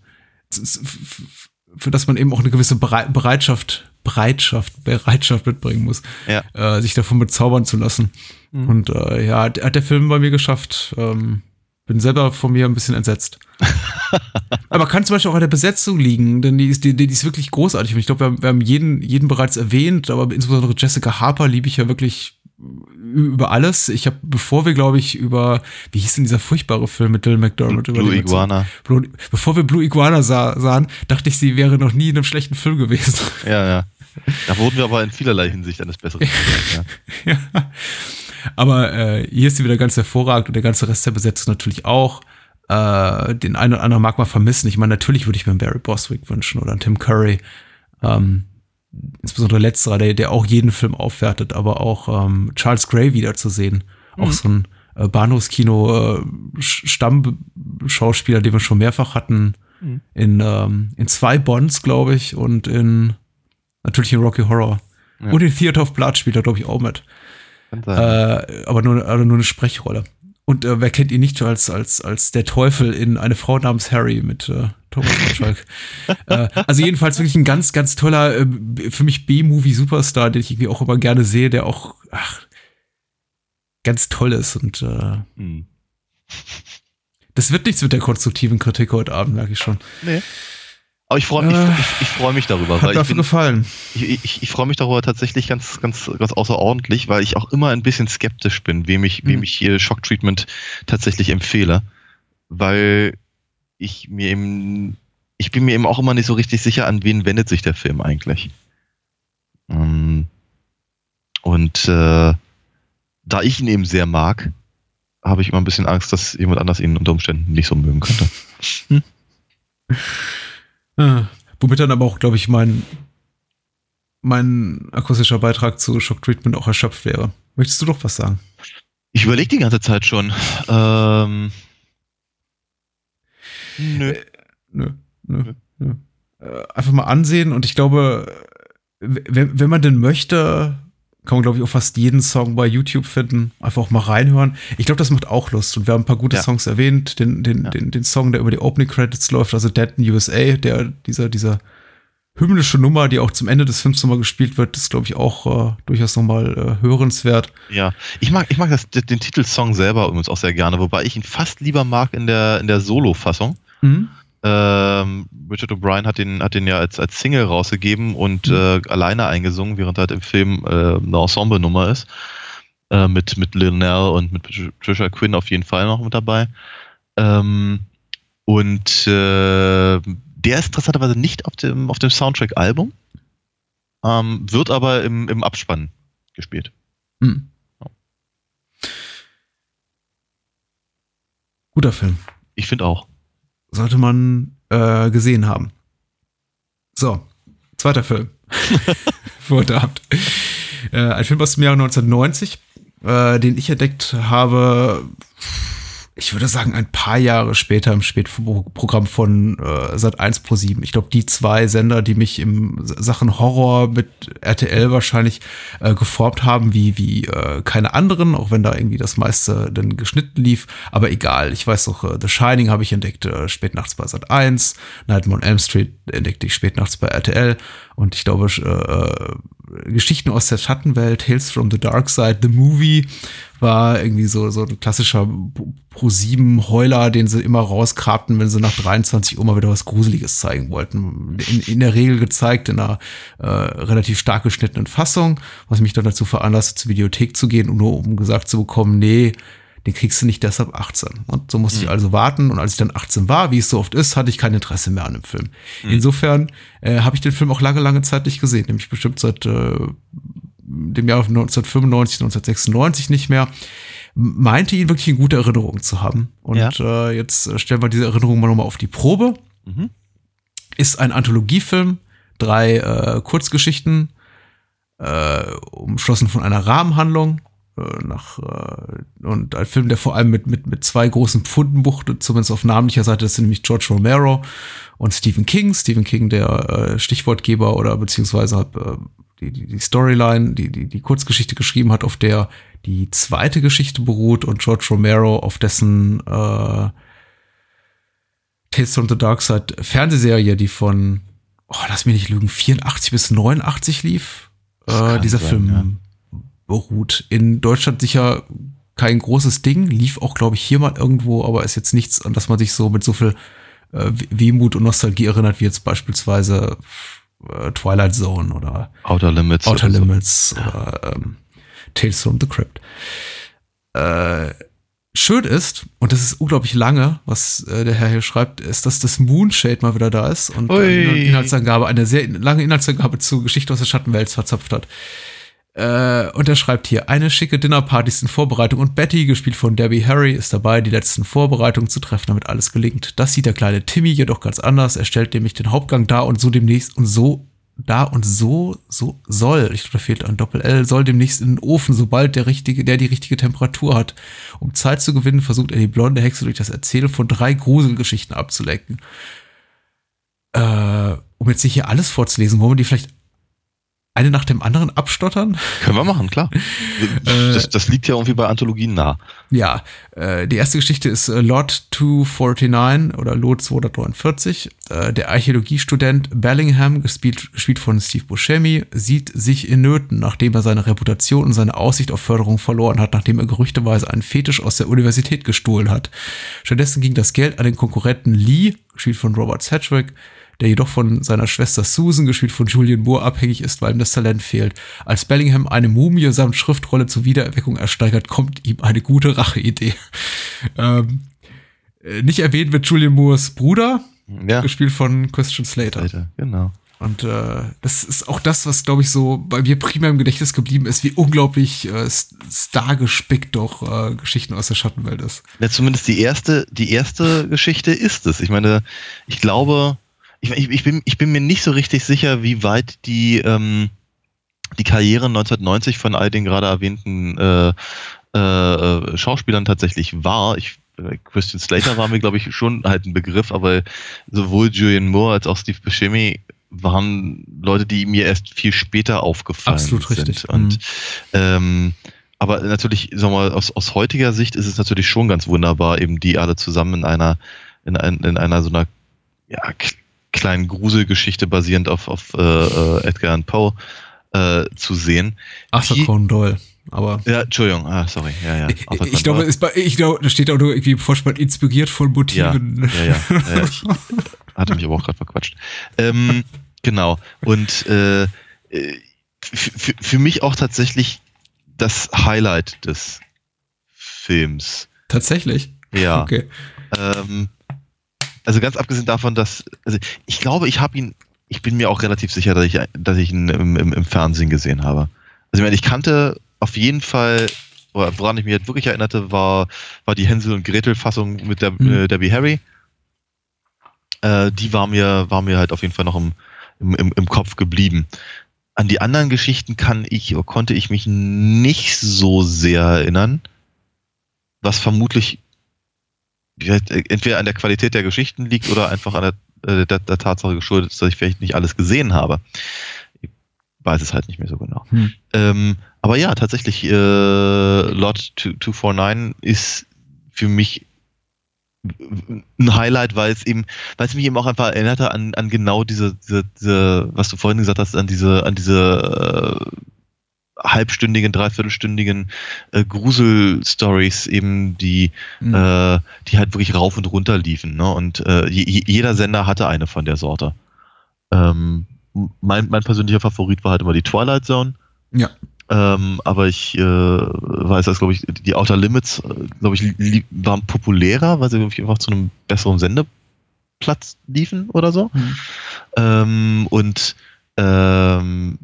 Speaker 1: für das man eben auch eine gewisse Bereitschaft, Bereitschaft, Bereitschaft mitbringen muss,
Speaker 2: ja.
Speaker 1: äh, sich davon bezaubern zu lassen. Mhm. Und äh, ja, hat der Film bei mir geschafft, ähm, bin selber von mir ein bisschen entsetzt. Aber kann zum Beispiel auch an der Besetzung liegen, denn die ist, die, die ist wirklich großartig. Und ich glaube, wir haben, wir haben jeden, jeden bereits erwähnt, aber insbesondere Jessica Harper liebe ich ja wirklich über alles. Ich habe, bevor wir, glaube ich, über, wie hieß denn dieser furchtbare Film mit Dylan McDermott?
Speaker 2: Blue, Blue Iguana.
Speaker 1: Blue, bevor wir Blue Iguana sah, sahen, dachte ich, sie wäre noch nie in einem schlechten Film gewesen.
Speaker 2: Ja, ja. Da wurden wir aber in vielerlei Hinsicht eines Besseren.
Speaker 1: ja. ja. Aber äh, hier ist sie wieder ganz hervorragend und der ganze Rest der Besetzung natürlich auch. Äh, den einen oder anderen mag man vermissen. Ich meine, natürlich würde ich mir einen Barry Boswick wünschen oder einen Tim Curry. Ähm, insbesondere letzterer, der, der auch jeden Film aufwertet, aber auch ähm, Charles Gray wiederzusehen. Mhm. Auch so ein äh, Bahnhofskino äh, den wir schon mehrfach hatten. Mhm. In, ähm, in zwei Bonds, glaube ich, und in natürlich in Rocky Horror. Ja. Und in Theater of Blood spielt er, glaube ich, auch mit. Äh, aber, nur, aber nur eine Sprechrolle. Und äh, wer kennt ihn nicht als, als, als der Teufel in eine Frau namens Harry mit äh, Thomas Gottschalk. äh, also jedenfalls wirklich ein ganz, ganz toller, äh, für mich B-Movie-Superstar, den ich irgendwie auch immer gerne sehe, der auch ach, ganz toll ist. Und äh, hm. das wird nichts mit der konstruktiven Kritik heute Abend, merke ich schon.
Speaker 2: Nee. Aber ich freue mich, äh, ich, ich freu mich darüber.
Speaker 1: Hat dafür bin, gefallen.
Speaker 2: Ich, ich, ich freue mich darüber tatsächlich ganz, ganz, ganz außerordentlich, weil ich auch immer ein bisschen skeptisch bin, wem ich, mhm. wem ich hier Shock Treatment tatsächlich empfehle. Weil ich mir eben, ich bin mir eben auch immer nicht so richtig sicher, an wen wendet sich der Film eigentlich. Ähm, und äh, da ich ihn eben sehr mag, habe ich immer ein bisschen Angst, dass jemand anders ihn unter Umständen nicht so mögen könnte. Hm.
Speaker 1: Womit dann aber auch, glaube ich, mein, mein akustischer Beitrag zu Shock Treatment auch erschöpft wäre. Möchtest du doch was sagen?
Speaker 2: Ich überlege die ganze Zeit schon. Ähm,
Speaker 1: nö. Äh, nö. Nö. nö. Äh, einfach mal ansehen und ich glaube, wenn, wenn man denn möchte, kann man, glaube ich, auch fast jeden Song bei YouTube finden. Einfach auch mal reinhören. Ich glaube, das macht auch Lust. Und wir haben ein paar gute ja. Songs erwähnt. Den, den, ja. den, den Song, der über die Opening Credits läuft, also Dead in USA, der, dieser, dieser hymnische Nummer, die auch zum Ende des Films nochmal gespielt wird, ist, glaube ich, auch äh, durchaus nochmal äh, hörenswert.
Speaker 2: Ja, ich mag, ich mag das, den Titelsong selber übrigens auch sehr gerne, wobei ich ihn fast lieber mag in der, in der Solo-Fassung. Mhm. Ähm, Richard O'Brien hat den, hat den ja als, als Single rausgegeben und mhm. äh, alleine eingesungen, während halt im Film äh, eine Ensemble-Nummer ist. Äh, mit, mit Lionel und mit Trisha Quinn auf jeden Fall noch mit dabei. Ähm, und äh, der ist interessanterweise nicht auf dem, auf dem Soundtrack-Album, ähm, wird aber im, im Abspann gespielt. Mhm.
Speaker 1: Guter Film.
Speaker 2: Ich finde auch
Speaker 1: sollte man äh, gesehen haben. So, zweiter Film. Abend. Äh, ein Film aus dem Jahre 1990, äh, den ich entdeckt habe, ich würde sagen, ein paar Jahre später im Spätprogramm von äh, Sat 1 Pro 7. Ich glaube, die zwei Sender, die mich im Sachen Horror mit RTL wahrscheinlich äh, geformt haben, wie, wie äh, keine anderen, auch wenn da irgendwie das meiste dann geschnitten lief. Aber egal, ich weiß doch, äh, The Shining habe ich entdeckt, äh, spät nachts bei Sat 1, Nightmare on Elm Street entdeckte ich spät nachts bei RTL und ich glaube, äh, Geschichten aus der Schattenwelt, Tales from the Dark Side, The Movie, war irgendwie so, so ein klassischer Pro-7-Heuler, den sie immer rauskrabten, wenn sie nach 23 Uhr mal wieder was Gruseliges zeigen wollten. In, in der Regel gezeigt in einer äh, relativ stark geschnittenen Fassung, was mich dann dazu veranlasste, zur Videothek zu gehen, nur um gesagt zu bekommen, nee, den kriegst du nicht deshalb 18. Und so musste mhm. ich also warten. Und als ich dann 18 war, wie es so oft ist, hatte ich kein Interesse mehr an dem Film. Mhm. Insofern äh, habe ich den Film auch lange, lange Zeit nicht gesehen, nämlich bestimmt seit äh, dem Jahr 1995, 1996 nicht mehr. Meinte ihn wirklich in gute Erinnerung zu haben. Und ja. äh, jetzt stellen wir diese Erinnerung mal nochmal auf die Probe. Mhm. Ist ein Anthologiefilm, drei äh, Kurzgeschichten, äh, umschlossen von einer Rahmenhandlung äh, nach äh, und ein Film, der vor allem mit, mit, mit zwei großen Pfunden buchtet, zumindest auf namenlicher Seite, das sind nämlich George Romero und Stephen King. Stephen King, der äh, Stichwortgeber oder beziehungsweise hat, äh, die, die, die Storyline, die, die, die Kurzgeschichte geschrieben hat, auf der die zweite Geschichte beruht und George Romero auf dessen äh, Tales from the Dark Side Fernsehserie, die von, oh, lass mich nicht lügen, 84 bis 89 lief. Äh, dieser sein, Film ja beruht. In Deutschland sicher kein großes Ding, lief auch, glaube ich, hier mal irgendwo, aber ist jetzt nichts, an das man sich so mit so viel äh, Wehmut und Nostalgie erinnert, wie jetzt beispielsweise äh, Twilight Zone oder
Speaker 2: Outer Limits.
Speaker 1: Outer oder Limits so. oder ähm, Tales from the Crypt. Äh, schön ist, und das ist unglaublich lange, was äh, der Herr hier schreibt, ist, dass das Moonshade mal wieder da ist und eine Inhaltsangabe, eine sehr lange Inhaltsangabe zur Geschichte aus der Schattenwelt verzapft hat. Äh, und er schreibt hier, eine schicke Dinnerparty ist in Vorbereitung und Betty, gespielt von Debbie Harry, ist dabei, die letzten Vorbereitungen zu treffen, damit alles gelingt. Das sieht der kleine Timmy jedoch ganz anders. Er stellt nämlich den Hauptgang dar und so demnächst und so da und so, so soll, ich glaube, da fehlt ein Doppel-L, soll demnächst in den Ofen, sobald der richtige, der die richtige Temperatur hat. Um Zeit zu gewinnen, versucht er die blonde Hexe durch das Erzählen von drei Gruselgeschichten abzulenken. Äh, um jetzt nicht hier alles vorzulesen, wollen wir die vielleicht eine nach dem anderen abstottern?
Speaker 2: Können wir machen, klar. Äh, das, das liegt ja irgendwie bei Anthologien nah.
Speaker 1: Ja, äh, die erste Geschichte ist äh, Lot 249 oder Lot 249. Der Archäologiestudent Bellingham, gespielt, gespielt von Steve Buscemi, sieht sich in Nöten, nachdem er seine Reputation und seine Aussicht auf Förderung verloren hat, nachdem er gerüchteweise einen Fetisch aus der Universität gestohlen hat. Stattdessen ging das Geld an den Konkurrenten Lee, gespielt von Robert Sedgwick, der jedoch von seiner Schwester Susan, gespielt von Julian Moore, abhängig ist, weil ihm das Talent fehlt. Als Bellingham eine Mumie samt Schriftrolle zur Wiedererweckung ersteigert, kommt ihm eine gute Racheidee. ähm, äh, nicht erwähnt wird Julian Moores Bruder, ja. gespielt von Christian Slater. Slater
Speaker 2: genau.
Speaker 1: Und äh, das ist auch das, was, glaube ich, so bei mir primär im Gedächtnis geblieben ist, wie unglaublich äh, stargespickt doch äh, Geschichten aus der Schattenwelt ist.
Speaker 2: Ja, zumindest die erste, die erste Geschichte ist es. Ich meine, ich glaube, ich, ich, bin, ich bin mir nicht so richtig sicher, wie weit die, ähm, die Karriere 1990 von all den gerade erwähnten äh, äh, Schauspielern tatsächlich war. Ich, äh, Christian Slater war mir, glaube ich, schon halt ein Begriff, aber sowohl Julian Moore als auch Steve Buscemi waren Leute, die mir erst viel später aufgefallen
Speaker 1: Absolut
Speaker 2: sind.
Speaker 1: Richtig.
Speaker 2: Und mhm. ähm, aber natürlich, sagen wir mal, aus, aus heutiger Sicht ist es natürlich schon ganz wunderbar, eben die alle zusammen in einer, in, ein, in einer so einer ja, kleinen Gruselgeschichte basierend auf, auf äh, äh, Edgar Allan Poe äh, zu sehen.
Speaker 1: Arthur Conan Doyle. Aber
Speaker 2: ja, Entschuldigung, ah, sorry. Ja, ja.
Speaker 1: Ich, ich glaube, ist bei, ich glaube, da steht auch nur irgendwie Vorspann inspiriert von Motiven.
Speaker 2: Ja, ja, ja. ja ich hatte mich aber auch gerade verquatscht. Ähm, genau. Und äh, für mich auch tatsächlich das Highlight des Films.
Speaker 1: Tatsächlich?
Speaker 2: Ja. Okay. Ähm, also ganz abgesehen davon, dass, also ich glaube, ich habe ihn, ich bin mir auch relativ sicher, dass ich, dass ich ihn im, im, im Fernsehen gesehen habe. Also ich meine, ich kannte auf jeden Fall, woran ich mich jetzt wirklich erinnerte, war, war die Hänsel und Gretel Fassung mit der mhm. äh, Debbie Harry. Äh, die war mir, war mir halt auf jeden Fall noch im, im, im Kopf geblieben. An die anderen Geschichten kann ich, konnte ich mich nicht so sehr erinnern, was vermutlich entweder an der Qualität der Geschichten liegt oder einfach an der, äh, der, der Tatsache geschuldet ist, dass ich vielleicht nicht alles gesehen habe. Ich weiß es halt nicht mehr so genau. Hm. Ähm, aber ja, tatsächlich, äh, Lot 249 ist für mich ein Highlight, weil es eben, weil es mich eben auch einfach erinnerte an, an genau diese, diese, diese, was du vorhin gesagt hast, an diese, an diese äh, halbstündigen, dreiviertelstündigen äh, Grusel-Stories eben, die, mhm. äh, die halt wirklich rauf und runter liefen. Ne? Und äh, jeder Sender hatte eine von der Sorte. Ähm, mein, mein persönlicher Favorit war halt immer die Twilight Zone.
Speaker 1: Ja.
Speaker 2: Ähm, aber ich äh, weiß, dass, glaube ich, die Outer Limits, äh, glaube ich, waren populärer, weil sie einfach zu einem besseren Sendeplatz liefen oder so. Mhm. Ähm, und ähm,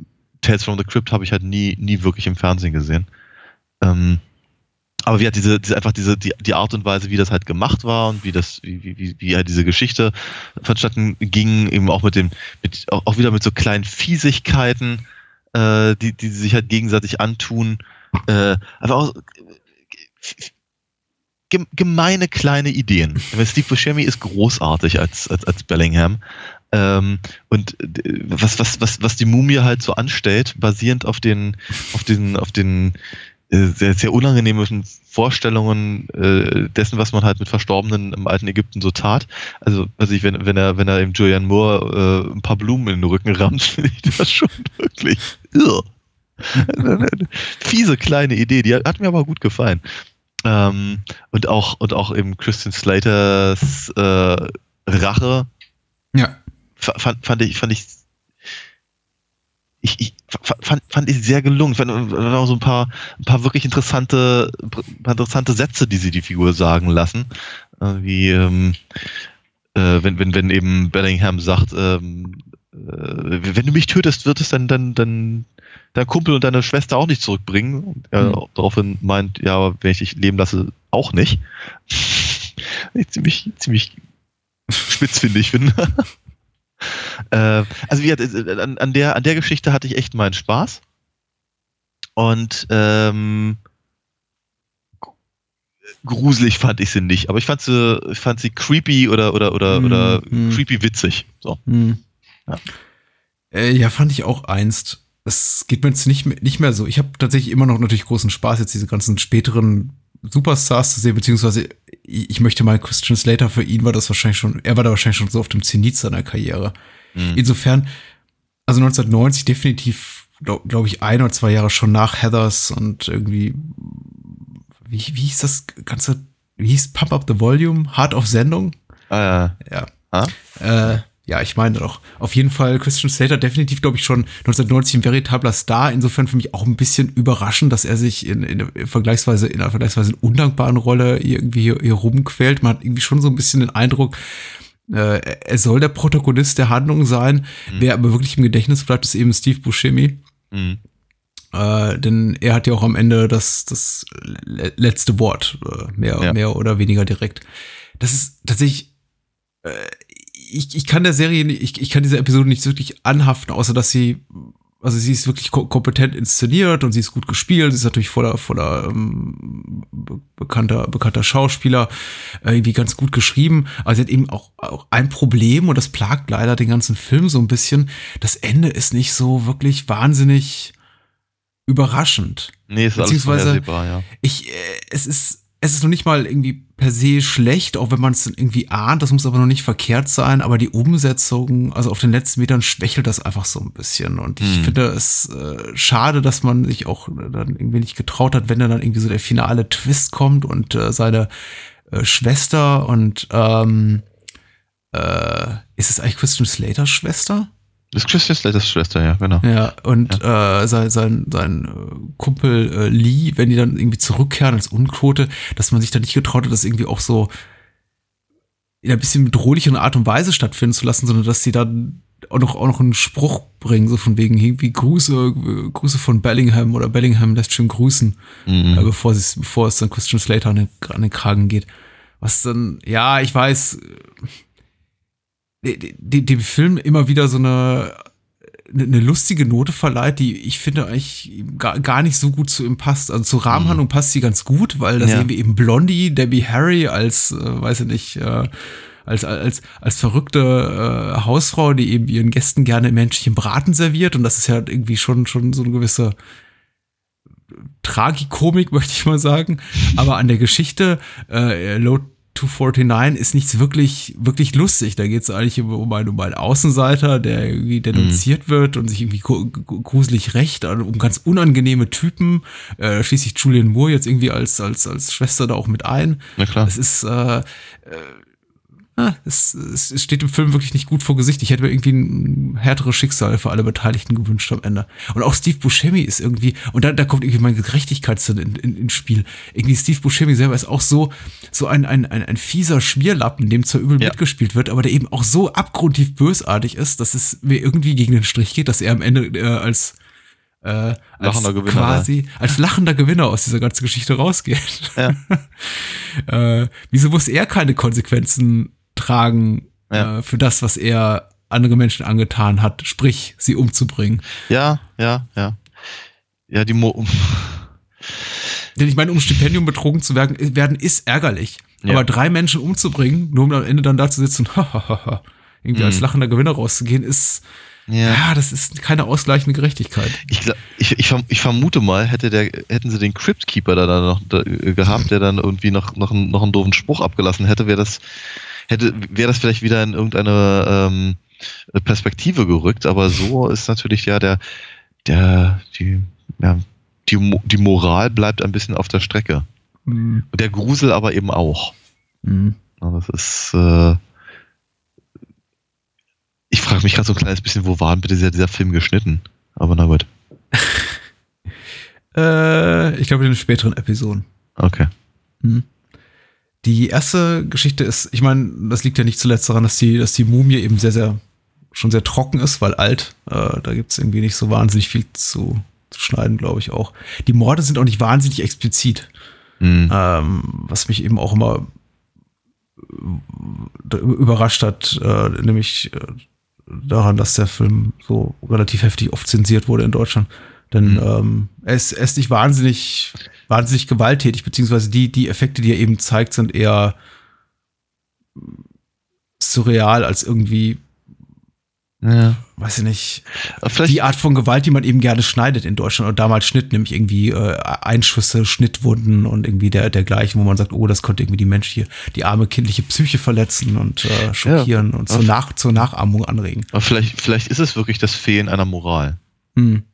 Speaker 2: Tales from the Crypt habe ich halt nie, nie wirklich im Fernsehen gesehen. Ähm, aber wie hat diese, diese einfach diese, die, die Art und Weise, wie das halt gemacht war und wie das, wie, wie, wie halt diese Geschichte vonstatten ging, eben auch mit dem, mit, auch, wieder mit so kleinen Fiesigkeiten, äh, die, die sich halt gegenseitig antun. Äh, aber auch gemeine kleine Ideen. Steve Buscemi ist großartig als, als, als Bellingham. Ähm, und äh, was, was, was, was die Mumie halt so anstellt, basierend auf den, auf den, auf den äh, sehr, sehr unangenehmen Vorstellungen äh, dessen, was man halt mit Verstorbenen im alten Ägypten so tat. Also, weiß ich, wenn, wenn er, wenn er dem Julian Moore äh, ein paar Blumen in den Rücken rammt, finde ich das schon wirklich irr. Fiese kleine Idee, die hat, hat, mir aber gut gefallen. Ähm, und auch, und auch eben Christian Slaters äh, Rache.
Speaker 1: Ja.
Speaker 2: Fand, fand ich, fand ich ich, ich fand, fand ich sehr gelungen. Es waren auch so ein paar, ein paar wirklich interessante, paar interessante Sätze, die sie die Figur sagen lassen. Äh, wie ähm, äh, wenn, wenn, wenn eben Bellingham sagt, ähm, äh, wenn du mich tötest, wird es dann, dann, dann dein Kumpel und deine Schwester auch nicht zurückbringen. Mhm. daraufhin meint, ja, wenn ich dich leben lasse, auch nicht. ich ziemlich, ziemlich spitz finde ich finde. Äh, also wie, äh, an, an, der, an der Geschichte hatte ich echt meinen Spaß. Und ähm, gruselig fand ich sie nicht, aber ich fand sie, fand sie creepy oder oder oder, mm, oder creepy witzig. So. Mm.
Speaker 1: Ja. Äh, ja. fand ich auch einst. Es geht mir jetzt nicht mehr, nicht mehr so. Ich habe tatsächlich immer noch natürlich großen Spaß, jetzt diese ganzen späteren Superstars zu sehen, beziehungsweise ich möchte mal Christian Slater, für ihn war das wahrscheinlich schon, er war da wahrscheinlich schon so auf dem Zenit seiner Karriere. Mhm. Insofern, also 1990 definitiv, glaube glaub ich, ein oder zwei Jahre schon nach Heathers und irgendwie, wie, wie hieß das ganze, wie hieß Pump Up the Volume? Hard auf Sendung?
Speaker 2: Ah, ja.
Speaker 1: Ja. Ah? Äh, ja, ich meine doch. Auf jeden Fall Christian Slater definitiv, glaube ich, schon 1990 ein veritabler Star. Insofern für mich auch ein bisschen überraschend, dass er sich in, in, in vergleichsweise in einer vergleichsweise undankbaren Rolle irgendwie hier, hier rumquält. Man hat irgendwie schon so ein bisschen den Eindruck, äh, er soll der Protagonist der Handlung sein. Mhm. Wer aber wirklich im Gedächtnis bleibt, ist eben Steve Buscemi. Mhm. Äh, denn er hat ja auch am Ende das, das letzte Wort, äh, mehr, ja. mehr oder weniger direkt. Das ist tatsächlich äh, ich, ich kann der Serie, ich, ich kann dieser Episode nicht wirklich anhaften, außer dass sie, also sie ist wirklich kompetent inszeniert und sie ist gut gespielt, sie ist natürlich voller, voller ähm, bekannter, bekannter Schauspieler, äh, irgendwie ganz gut geschrieben, aber sie hat eben auch, auch ein Problem und das plagt leider den ganzen Film so ein bisschen. Das Ende ist nicht so wirklich wahnsinnig überraschend.
Speaker 2: Nee, ist alles vorhersehbar, ja.
Speaker 1: Ich, äh, es ist, es ist noch nicht mal irgendwie per se schlecht, auch wenn man es irgendwie ahnt, das muss aber noch nicht verkehrt sein, aber die Umsetzung, also auf den letzten Metern schwächelt das einfach so ein bisschen und ich hm. finde es äh, schade, dass man sich auch dann irgendwie nicht getraut hat, wenn dann irgendwie so der finale Twist kommt und äh, seine äh, Schwester und ähm, äh, ist es eigentlich Christian Slaters Schwester?
Speaker 2: Das ist Christian Slaters Schwester, ja, genau.
Speaker 1: Ja, und ja. Äh, sein, sein, sein äh, Kumpel äh, Lee, wenn die dann irgendwie zurückkehren als Unquote, dass man sich da nicht getraut hat, das irgendwie auch so in ein bisschen bedrohlicheren Art und Weise stattfinden zu lassen, sondern dass sie dann auch noch, auch noch einen Spruch bringen, so von wegen irgendwie Grüße, Grüße von Bellingham oder Bellingham lässt schön grüßen, mhm. äh, bevor, bevor es dann Christian Slater an den, an den Kragen geht. Was dann, ja, ich weiß, dem Film immer wieder so eine, eine lustige Note verleiht, die ich finde eigentlich gar, gar nicht so gut zu ihm passt. Also zur Rahmenhandlung mhm. passt sie ganz gut, weil da ja. sehen wir eben Blondie, Debbie Harry als, äh, weiß ich nicht, äh, als, als, als verrückte äh, Hausfrau, die eben ihren Gästen gerne menschlichen Braten serviert. Und das ist ja irgendwie schon, schon so eine gewisse Tragikomik, möchte ich mal sagen. Aber an der Geschichte, äh, Low 249 ist nichts wirklich, wirklich lustig. Da geht es eigentlich um einen, um einen Außenseiter, der irgendwie denunziert mhm. wird und sich irgendwie gruselig rächt, also um ganz unangenehme Typen. Äh, schließlich Julian Moore jetzt irgendwie als, als, als Schwester da auch mit ein.
Speaker 2: Na klar.
Speaker 1: Es ist, äh, äh ah, es, es steht im Film wirklich nicht gut vor Gesicht. Ich hätte mir irgendwie ein härteres Schicksal für alle Beteiligten gewünscht am Ende. Und auch Steve Buscemi ist irgendwie, und da, da kommt irgendwie mein Gerechtigkeitssinn in, in, ins Spiel. Irgendwie Steve Buscemi selber ist auch so, so ein, ein, ein, ein fieser Schmierlappen, dem zwar übel ja. mitgespielt wird, aber der eben auch so abgrundtief bösartig ist, dass es mir irgendwie gegen den Strich geht, dass er am Ende äh, als äh, als
Speaker 2: lachender Gewinner,
Speaker 1: quasi ja. als lachender Gewinner aus dieser ganzen Geschichte rausgeht. Ja. äh, wieso muss er keine Konsequenzen tragen ja. äh, für das, was er andere Menschen angetan hat, sprich, sie umzubringen.
Speaker 2: Ja, ja, ja. Ja, die Mo
Speaker 1: Denn ich meine, um Stipendium betrogen zu werden, werden ist ärgerlich. Ja. Aber drei Menschen umzubringen, nur um am Ende dann da zu sitzen und irgendwie mhm. als lachender Gewinner rauszugehen, ist, ja. ja. das ist keine ausgleichende Gerechtigkeit.
Speaker 2: Ich, ich, ich, ich, vermute mal, hätte der, hätten sie den Crypt Keeper da dann noch da, gehabt, der dann irgendwie noch, noch, einen, noch einen doofen Spruch abgelassen hätte, wäre das hätte, wäre das vielleicht wieder in irgendeine ähm, Perspektive gerückt, aber so ist natürlich ja der, der, die, ja, die, die Moral bleibt ein bisschen auf der Strecke. Mhm. Und der Grusel aber eben auch. Mhm. das ist, äh, ich frage mich gerade so ein kleines bisschen, wo war denn bitte dieser, dieser Film geschnitten? Aber na gut.
Speaker 1: äh, ich glaube in den späteren Episoden.
Speaker 2: Okay. Mhm.
Speaker 1: Die erste Geschichte ist, ich meine, das liegt ja nicht zuletzt daran, dass die, dass die Mumie eben sehr, sehr, schon sehr trocken ist, weil alt. Äh, da gibt es irgendwie nicht so wahnsinnig viel zu, zu schneiden, glaube ich auch. Die Morde sind auch nicht wahnsinnig explizit. Mhm. Ähm, was mich eben auch immer äh, überrascht hat, äh, nämlich äh, daran, dass der Film so relativ heftig oft zensiert wurde in Deutschland. Denn mhm. ähm, er, ist, er ist nicht wahnsinnig wahnsinnig gewalttätig, beziehungsweise die, die Effekte, die er eben zeigt, sind eher surreal als irgendwie, ja. weiß ich nicht, Vielleicht die Art von Gewalt, die man eben gerne schneidet in Deutschland oder damals Schnitt, nämlich irgendwie äh, Einschüsse, Schnittwunden und irgendwie der, dergleichen, wo man sagt, oh, das konnte irgendwie die Mensch hier, die arme kindliche Psyche verletzen und äh, schockieren ja. und zur, Nach zur Nachahmung anregen.
Speaker 2: Aber vielleicht, vielleicht ist es wirklich das Fehlen einer Moral. Hm.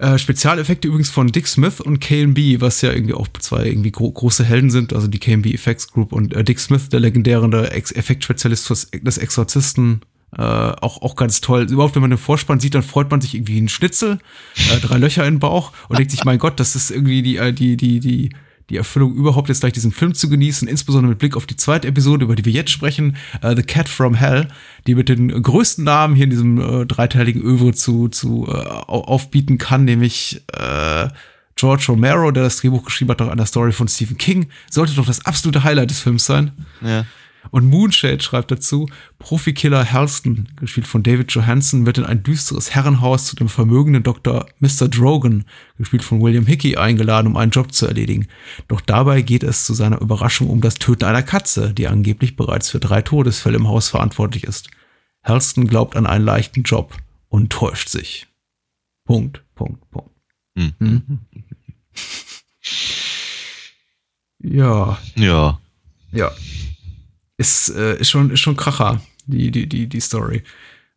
Speaker 1: Äh, Spezialeffekte übrigens von Dick Smith und KB, was ja irgendwie auch zwei irgendwie gro große Helden sind, also die KB Effects Group und äh, Dick Smith, der legendäre Ex Effektspezialist des Exorzisten, äh, auch, auch ganz toll. Überhaupt, wenn man den Vorspann sieht, dann freut man sich irgendwie einen Schnitzel, äh, drei Löcher in den Bauch und denkt sich, mein Gott, das ist irgendwie die, äh, die, die, die, die Erfüllung überhaupt jetzt gleich diesen Film zu genießen, insbesondere mit Blick auf die zweite Episode, über die wir jetzt sprechen, uh, The Cat from Hell, die mit den größten Namen hier in diesem uh, dreiteiligen Övre zu, zu uh, aufbieten kann, nämlich George Romero, der das Drehbuch geschrieben hat, doch an der Story von Stephen King, sollte doch das absolute Highlight des Films sein. Ja. Und Moonshade schreibt dazu, Profikiller Halston, gespielt von David Johansen, wird in ein düsteres Herrenhaus zu dem vermögenden Dr. Mr. Drogan, gespielt von William Hickey, eingeladen, um einen Job zu erledigen. Doch dabei geht es zu seiner Überraschung um das Töten einer Katze, die angeblich bereits für drei Todesfälle im Haus verantwortlich ist. Halston glaubt an einen leichten Job und täuscht sich. Punkt, Punkt, Punkt. Hm. Hm? Ja.
Speaker 2: Ja.
Speaker 1: Ja ist, äh, ist, schon, ist schon Kracher, die, die, die, die Story.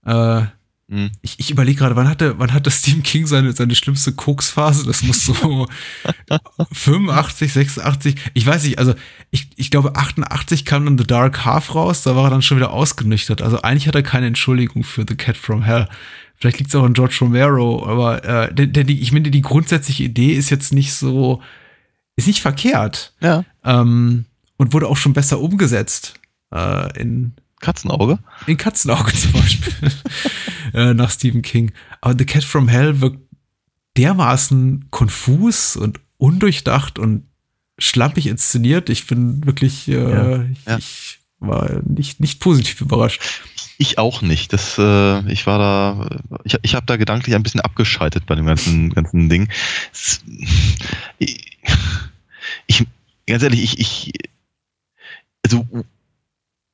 Speaker 1: Äh, mhm. Ich, ich überlege gerade, wann hatte, wann hatte Stephen King seine, seine schlimmste Koksphase? Das muss so 85, 86, ich weiß nicht, also ich, ich glaube 88 kam dann The Dark Half raus, da war er dann schon wieder ausgenüchtert. Also eigentlich hat er keine Entschuldigung für The Cat from Hell. Vielleicht liegt es auch an George Romero, aber äh, denn, denn die, ich finde, die grundsätzliche Idee ist jetzt nicht so, ist nicht verkehrt.
Speaker 2: Ja.
Speaker 1: Ähm, und wurde auch schon besser umgesetzt äh, in
Speaker 2: Katzenauge?
Speaker 1: In Katzenauge zum Beispiel. äh, nach Stephen King. Aber The Cat from Hell wirkt dermaßen konfus und undurchdacht und schlampig inszeniert. Ich bin wirklich, äh, ja, ja. ich war nicht, nicht positiv überrascht.
Speaker 2: Ich auch nicht. Das, äh, ich war da, ich, ich habe da gedanklich ein bisschen abgeschaltet bei dem ganzen, ganzen Ding. Ich, ganz ehrlich, ich, ich also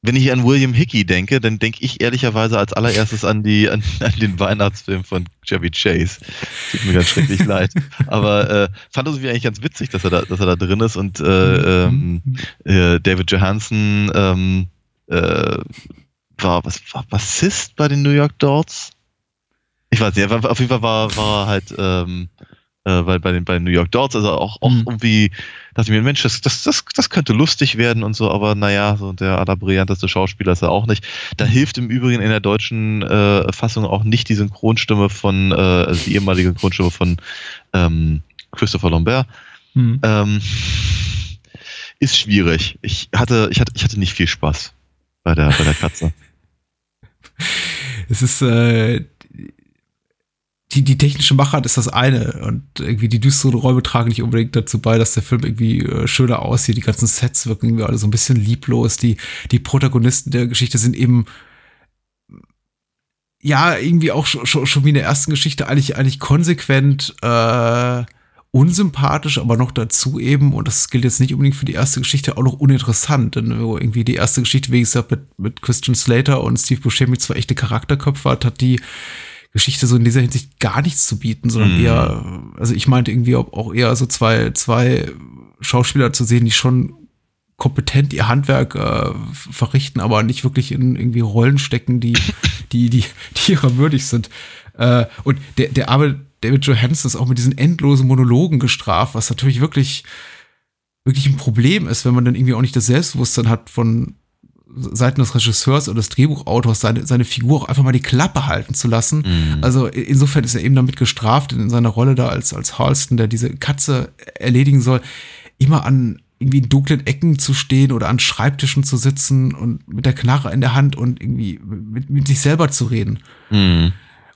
Speaker 2: wenn ich an William Hickey denke, dann denke ich ehrlicherweise als allererstes an die an, an, den Weihnachtsfilm von Chevy Chase. Tut mir ganz schrecklich leid. Aber äh, fand es eigentlich ganz witzig, dass er da, dass er da drin ist und äh, ähm, äh, David Johansen ähm, äh, war was war Bassist bei den New York Dolls. Ich weiß nicht, auf jeden Fall war, war halt ähm, äh, weil bei den, bei den New York Dolls, also auch, auch mhm. irgendwie, dachte ich mir, Mensch, das, das, das, das könnte lustig werden und so, aber naja, so der allerbrillanteste Schauspieler ist er auch nicht. Da mhm. hilft im Übrigen in der deutschen äh, Fassung auch nicht die Synchronstimme von, äh, also die ehemalige Synchronstimme von ähm, Christopher Lambert. Mhm. Ähm, ist schwierig. Ich hatte, ich hatte, ich hatte nicht viel Spaß bei der, bei der Katze.
Speaker 1: es ist, äh, die, die technische Machart ist das eine und irgendwie die düsteren Räume tragen nicht unbedingt dazu bei, dass der Film irgendwie äh, schöner aussieht. Die ganzen Sets wirken irgendwie alle so ein bisschen lieblos. Die, die Protagonisten der Geschichte sind eben ja irgendwie auch schon, schon, schon wie in der ersten Geschichte eigentlich, eigentlich konsequent äh, unsympathisch, aber noch dazu eben, und das gilt jetzt nicht unbedingt für die erste Geschichte, auch noch uninteressant. Denn irgendwie die erste Geschichte, wie gesagt, mit, mit Christian Slater und Steve Buscemi zwei echte Charakterköpfe hat, hat die Geschichte so in dieser Hinsicht gar nichts zu bieten, sondern mhm. eher, also ich meinte irgendwie auch eher so zwei, zwei Schauspieler zu sehen, die schon kompetent ihr Handwerk äh, verrichten, aber nicht wirklich in irgendwie Rollen stecken, die, die, die, die ihrer würdig sind. Äh, und der, der arme David Johansen ist auch mit diesen endlosen Monologen gestraft, was natürlich wirklich, wirklich ein Problem ist, wenn man dann irgendwie auch nicht das Selbstbewusstsein hat von, Seiten des Regisseurs oder des Drehbuchautors seine, seine Figur auch einfach mal die Klappe halten zu lassen. Mhm. Also insofern ist er eben damit gestraft, in seiner Rolle da als, als Halston, der diese Katze erledigen soll, immer an irgendwie in dunklen Ecken zu stehen oder an Schreibtischen zu sitzen und mit der Knarre in der Hand und irgendwie mit, mit sich selber zu reden. Mhm.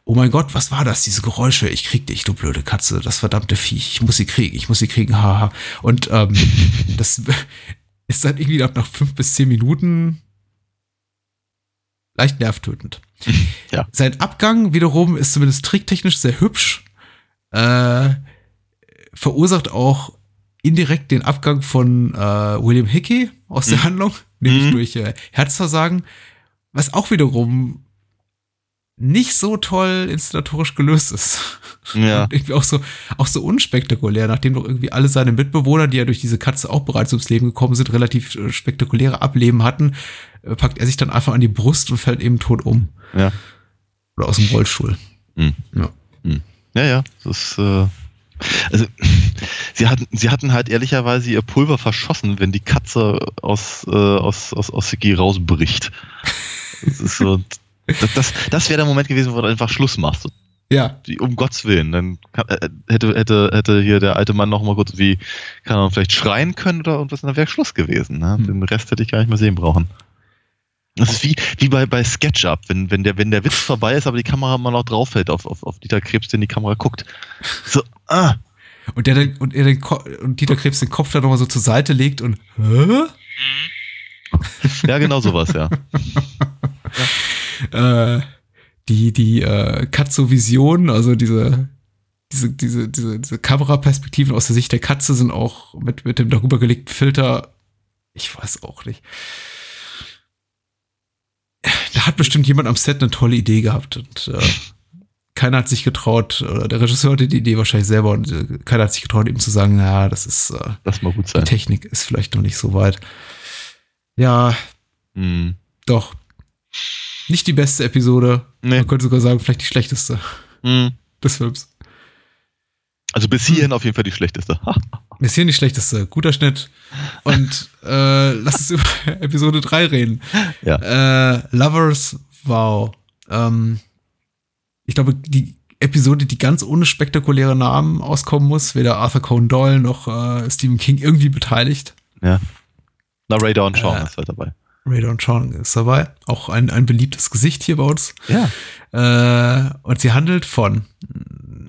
Speaker 1: Oh mein Gott, was war das, diese Geräusche? Ich krieg dich, du blöde Katze, das verdammte Viech. Ich muss sie kriegen, ich muss sie kriegen, haha. Und ähm, das ist dann irgendwie nach fünf bis zehn Minuten leicht nervtötend. Ja. Sein Abgang wiederum ist zumindest tricktechnisch sehr hübsch. Äh, verursacht auch indirekt den Abgang von äh, William Hickey aus der mhm. Handlung, nämlich mhm. durch äh, Herzversagen, was auch wiederum nicht so toll inszenatorisch gelöst ist. Ja. Und irgendwie auch so, auch so unspektakulär, nachdem doch irgendwie alle seine Mitbewohner, die ja durch diese Katze auch bereits ums Leben gekommen sind, relativ äh, spektakuläre Ableben hatten, packt er sich dann einfach an die Brust und fällt eben tot um.
Speaker 2: Ja.
Speaker 1: Oder aus dem Rollstuhl.
Speaker 2: Mhm. Ja. Mhm. Ja, ja, das ist, äh, also, sie hatten, sie hatten halt ehrlicherweise ihr Pulver verschossen, wenn die Katze aus, äh, aus, aus, aus Sigi rausbricht. Das ist so, das, das, das wäre der Moment gewesen, wo du einfach Schluss machst.
Speaker 1: Ja.
Speaker 2: Um Gottes Willen. Dann äh, hätte, hätte, hätte hier der alte Mann noch mal kurz wie, kann er vielleicht schreien können oder irgendwas, dann wäre Schluss gewesen. Ne? Hm. Den Rest hätte ich gar nicht mehr sehen brauchen. Das ist wie, wie bei, bei SketchUp, wenn, wenn, der, wenn der Witz vorbei ist, aber die Kamera immer noch drauf fällt auf, auf, auf Dieter Krebs, den die Kamera guckt. So, ah.
Speaker 1: Und, der den, und, er den, und Dieter Krebs den Kopf dann nochmal so zur Seite legt und, hä?
Speaker 2: Ja, genau sowas, ja.
Speaker 1: ja. Äh, die, die äh, Katzo-Vision, also diese, diese, diese, diese, diese Kameraperspektiven aus der Sicht der Katze sind auch mit, mit dem darüber gelegten Filter, ich weiß auch nicht da hat bestimmt jemand am Set eine tolle Idee gehabt und äh, keiner hat sich getraut, oder der Regisseur hatte die Idee wahrscheinlich selber und äh, keiner hat sich getraut, ihm zu sagen, naja, das ist, äh,
Speaker 2: das mal gut sein.
Speaker 1: die Technik ist vielleicht noch nicht so weit. Ja, hm. doch. Nicht die beste Episode. Nee. Man könnte sogar sagen, vielleicht die schlechteste hm. des Films.
Speaker 2: Also bis hierhin hm. auf jeden Fall die schlechteste.
Speaker 1: bis hierhin die schlechteste. Guter Schnitt. Und äh, lass uns über Episode 3 reden. Ja. Äh, Lovers Wow. Ähm, ich glaube, die Episode, die ganz ohne spektakuläre Namen auskommen muss, weder Arthur Conan Doyle noch äh, Stephen King irgendwie beteiligt.
Speaker 2: Ja. Na, Ray Dawn Chong äh, ist halt dabei.
Speaker 1: Ray Dawn Chong ist dabei. Auch ein, ein beliebtes Gesicht hier bei uns.
Speaker 2: Ja.
Speaker 1: Äh, und sie handelt von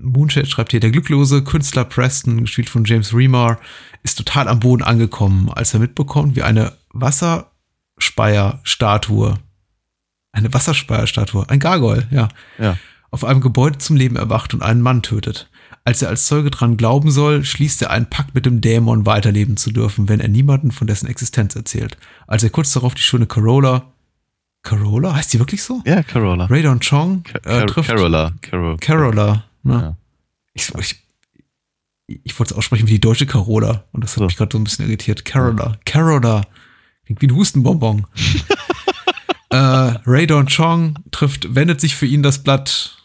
Speaker 1: Moonshade schreibt hier, der glücklose Künstler Preston, gespielt von James Remar, ist total am Boden angekommen, als er mitbekommt, wie eine Wasserspeierstatue, eine Wasserspeierstatue, ein Gargoyle, ja,
Speaker 2: ja,
Speaker 1: auf einem Gebäude zum Leben erwacht und einen Mann tötet. Als er als Zeuge dran glauben soll, schließt er einen Pakt mit dem Dämon weiterleben zu dürfen, wenn er niemanden von dessen Existenz erzählt. Als er kurz darauf die schöne Carola, Carola, heißt die wirklich so?
Speaker 2: Ja, Carola.
Speaker 1: Radon Chong äh, trifft.
Speaker 2: Carola. Carol.
Speaker 1: Carola, ne?
Speaker 2: Ja.
Speaker 1: Ich, ich, ich wollte es aussprechen wie die deutsche Carola und das hat
Speaker 2: So.
Speaker 1: mich gerade so ein bisschen irritiert. Carola, Carola, klingt wie ein Hustenbonbon. äh, Radon Chong trifft, wendet sich für ihn das Blatt.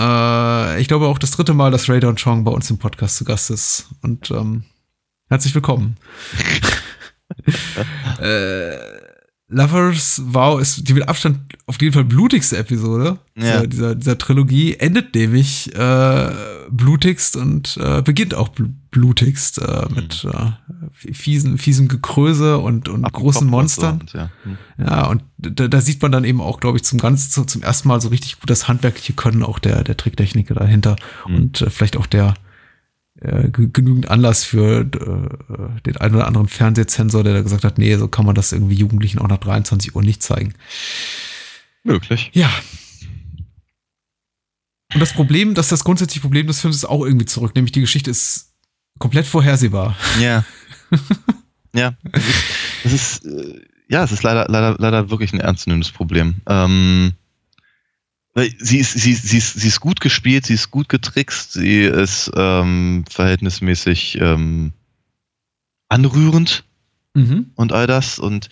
Speaker 1: Äh, ich glaube auch das dritte Mal, dass Radon Chong bei uns im Podcast zu Gast ist. Und ähm, herzlich willkommen. äh, Lovers Wow ist die mit Abstand auf jeden Fall blutigste Episode
Speaker 2: Ja.
Speaker 1: dieser, dieser, dieser Trilogie. Endet nämlich äh, blutigst und äh, beginnt auch bl blutigst äh, mit äh, fiesen, fiesem Gekröse und, und
Speaker 2: Ab-
Speaker 1: großen
Speaker 2: Kopf
Speaker 1: Monstern.
Speaker 2: und ja. Hm.
Speaker 1: Ja, und da, da sieht man dann eben auch, glaube ich, zum ganz zu, zum ersten Mal so richtig gut das handwerkliche Können auch der, der Tricktechniker dahinter
Speaker 2: Mhm.
Speaker 1: und äh, vielleicht auch der genügend Anlass für äh, den einen oder anderen Fernsehzensor, der da gesagt hat, nee, so kann man das irgendwie Jugendlichen auch nach 23 Uhr nicht zeigen.
Speaker 2: Möglich.
Speaker 1: Ja. Und das Problem, dass das grundsätzliche Problem des Films ist auch irgendwie zurück, nämlich die Geschichte ist komplett vorhersehbar.
Speaker 2: Ja. ja. Es ist, äh, ja, es ist leider, leider, leider wirklich ein ernstzunehmendes Problem. Ähm, sie ist, sie, sie, ist, sie ist gut gespielt, sie ist gut getrickst, sie ist ähm, verhältnismäßig ähm, anrührend
Speaker 1: Mhm.
Speaker 2: und all das. Und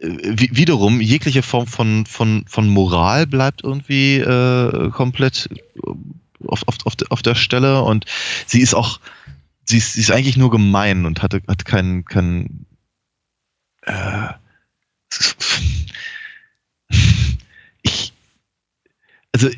Speaker 2: äh, wi- wiederum, jegliche Form von, von, von Moral bleibt irgendwie äh, komplett auf, auf, auf, der- auf der Stelle. Und sie ist auch, sie ist, sie ist eigentlich nur gemein und hatte, hat keinen, keinen äh, ich, also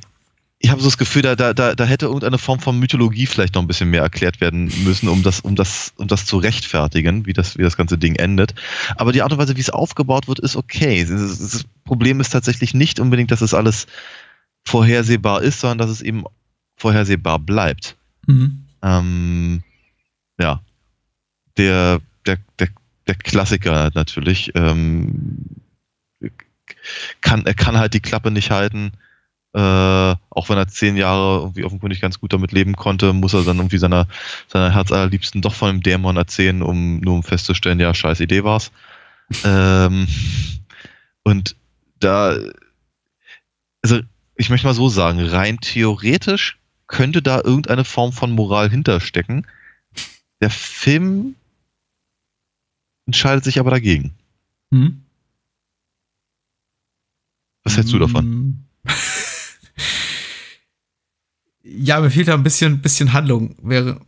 Speaker 2: ich habe so das Gefühl, da, da, da, hätte irgendeine Form von Mythologie vielleicht noch ein bisschen mehr erklärt werden müssen, um das, um das, um das zu rechtfertigen, wie das, wie das ganze Ding endet. Aber die Art und Weise, wie es aufgebaut wird, ist okay. Das, das Problem ist tatsächlich nicht unbedingt, dass es alles vorhersehbar ist, sondern dass es eben vorhersehbar bleibt.
Speaker 1: Mhm.
Speaker 2: Ähm, ja. Der, der, der, der Klassiker natürlich. Ähm, kann, er kann halt die Klappe nicht halten. Äh, auch wenn er zehn Jahre irgendwie offenkundig ganz gut damit leben konnte, muss er dann irgendwie seiner, seiner Herzallerliebsten doch von dem Dämon erzählen, um nur um festzustellen, ja, scheiß Idee war's. ähm, und da, also ich möchte mal so sagen, rein theoretisch könnte da irgendeine Form von Moral hinterstecken. Der Film entscheidet sich aber dagegen.
Speaker 1: Mhm.
Speaker 2: Was hältst du davon?
Speaker 1: Mm. Ja, mir fehlt da ein bisschen, bisschen Handlung. Wäre,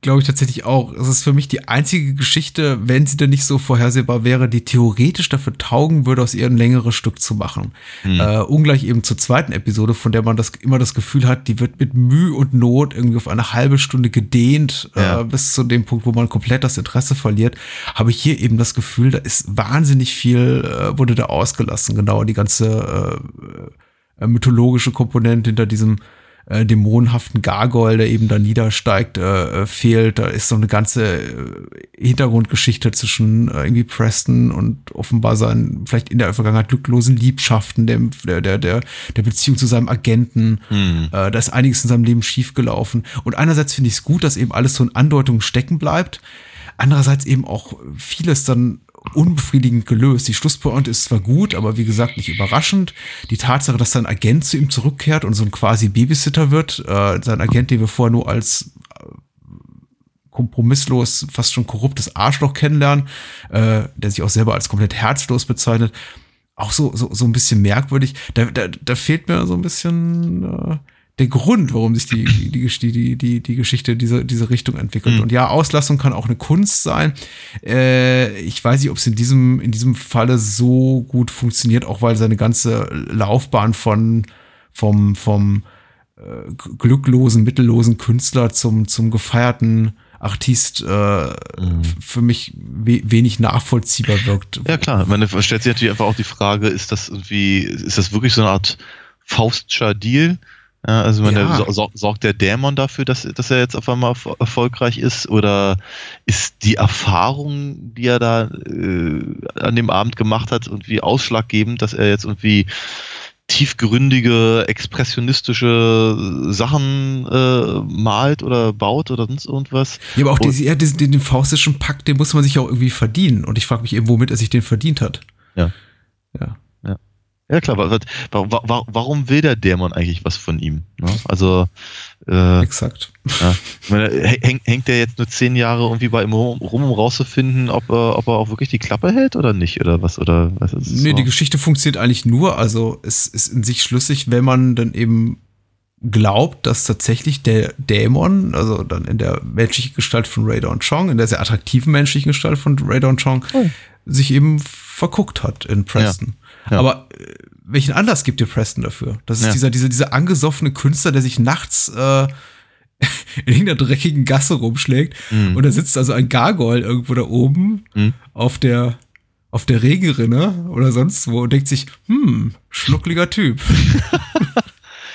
Speaker 1: glaube ich, tatsächlich auch. Es ist für mich die einzige Geschichte, wenn sie denn nicht so vorhersehbar wäre, die theoretisch dafür taugen würde, aus ihr ein längeres Stück zu machen.
Speaker 2: Hm.
Speaker 1: Äh, ungleich eben zur zweiten Episode, von der man das immer das Gefühl hat, die wird mit Mühe und Not irgendwie auf eine halbe Stunde gedehnt,
Speaker 2: Ja.
Speaker 1: äh, bis zu dem Punkt, wo man komplett das Interesse verliert. Habe ich hier eben das Gefühl, da ist wahnsinnig viel, äh, wurde da ausgelassen. Genau, die ganze äh, äh, mythologische Komponente hinter diesem äh, dämonenhaften Gargoyle, der eben da niedersteigt, äh, äh, fehlt. Da ist so eine ganze äh, Hintergrundgeschichte zwischen äh, irgendwie Preston und offenbar seinen vielleicht in der Vergangenheit glücklosen Liebschaften, dem, der, der, der, der Beziehung zu seinem Agenten.
Speaker 2: Hm.
Speaker 1: Äh, da ist einiges in seinem Leben schiefgelaufen. Und einerseits finde ich es gut, dass eben alles so in Andeutungen stecken bleibt. Andererseits eben auch vieles dann unbefriedigend gelöst. Die Schlusspointe ist zwar gut, aber wie gesagt nicht überraschend. Die Tatsache, dass sein Agent zu ihm zurückkehrt und so ein quasi Babysitter wird, äh, sein Agent, den wir vorher nur als äh, kompromisslos, fast schon korruptes Arschloch kennenlernen, äh, der sich auch selber als komplett herzlos bezeichnet, auch so, so, so ein bisschen merkwürdig. Da, da, da fehlt mir so ein bisschen äh, der Grund, warum sich die, die, die, die, die, Geschichte diese, diese Richtung entwickelt.
Speaker 2: Mhm.
Speaker 1: Und ja, Auslassung kann auch eine Kunst sein. Äh, ich weiß nicht, ob es in diesem, in diesem Falle so gut funktioniert, auch weil seine ganze Laufbahn von, vom, vom äh, glücklosen, mittellosen Künstler zum, zum gefeierten Artist äh,
Speaker 2: Mhm.
Speaker 1: für mich we wenig nachvollziehbar wirkt.
Speaker 2: Ja klar, man stellt sich natürlich einfach auch die Frage, ist das irgendwie, ist das wirklich so eine Art Faustscher Deal? Ja, also man,
Speaker 1: Ja.
Speaker 2: so, so, sorgt der Dämon dafür, dass, dass er jetzt auf einmal erfol- erfolgreich ist? Oder ist die Erfahrung, die er da äh, an dem Abend gemacht hat, irgendwie ausschlaggebend, dass er jetzt irgendwie tiefgründige, expressionistische Sachen äh, malt oder baut oder sonst irgendwas.
Speaker 1: Ja, aber auch diese, ja, diesen, den, den faustischen Pakt, den muss man sich auch irgendwie verdienen. Und ich frage mich eben, womit er sich den verdient hat.
Speaker 2: Ja.
Speaker 1: Ja.
Speaker 2: Ja klar, wa- wa- wa- wa- warum will der Dämon eigentlich was von ihm? Ne? Also äh,
Speaker 1: Exakt.
Speaker 2: ja. Meine, häng, hängt der jetzt nur zehn Jahre irgendwie bei ihm rum, um rauszufinden, ob er, ob er auch wirklich die Klappe hält oder nicht oder was oder was ist
Speaker 1: Nee,
Speaker 2: so?
Speaker 1: die Geschichte funktioniert eigentlich nur, also es ist in sich schlüssig, wenn man dann eben glaubt, dass tatsächlich der Dämon, also dann in der menschlichen Gestalt von Radon Chong, in der sehr attraktiven menschlichen Gestalt von Radon Chong,
Speaker 2: Oh.
Speaker 1: sich eben verguckt hat in Preston.
Speaker 2: Ja.
Speaker 1: Aber äh, welchen Anlass gibt dir Preston dafür? Das ist
Speaker 2: Ja.
Speaker 1: dieser, dieser, dieser angesoffene Künstler, der sich nachts äh, in irgendeiner dreckigen Gasse rumschlägt
Speaker 2: Mhm.
Speaker 1: und da sitzt also ein Gargoyle irgendwo da oben
Speaker 2: Mhm.
Speaker 1: auf der auf der Regenrinne oder sonst wo und denkt sich, hm, schnuckliger Typ.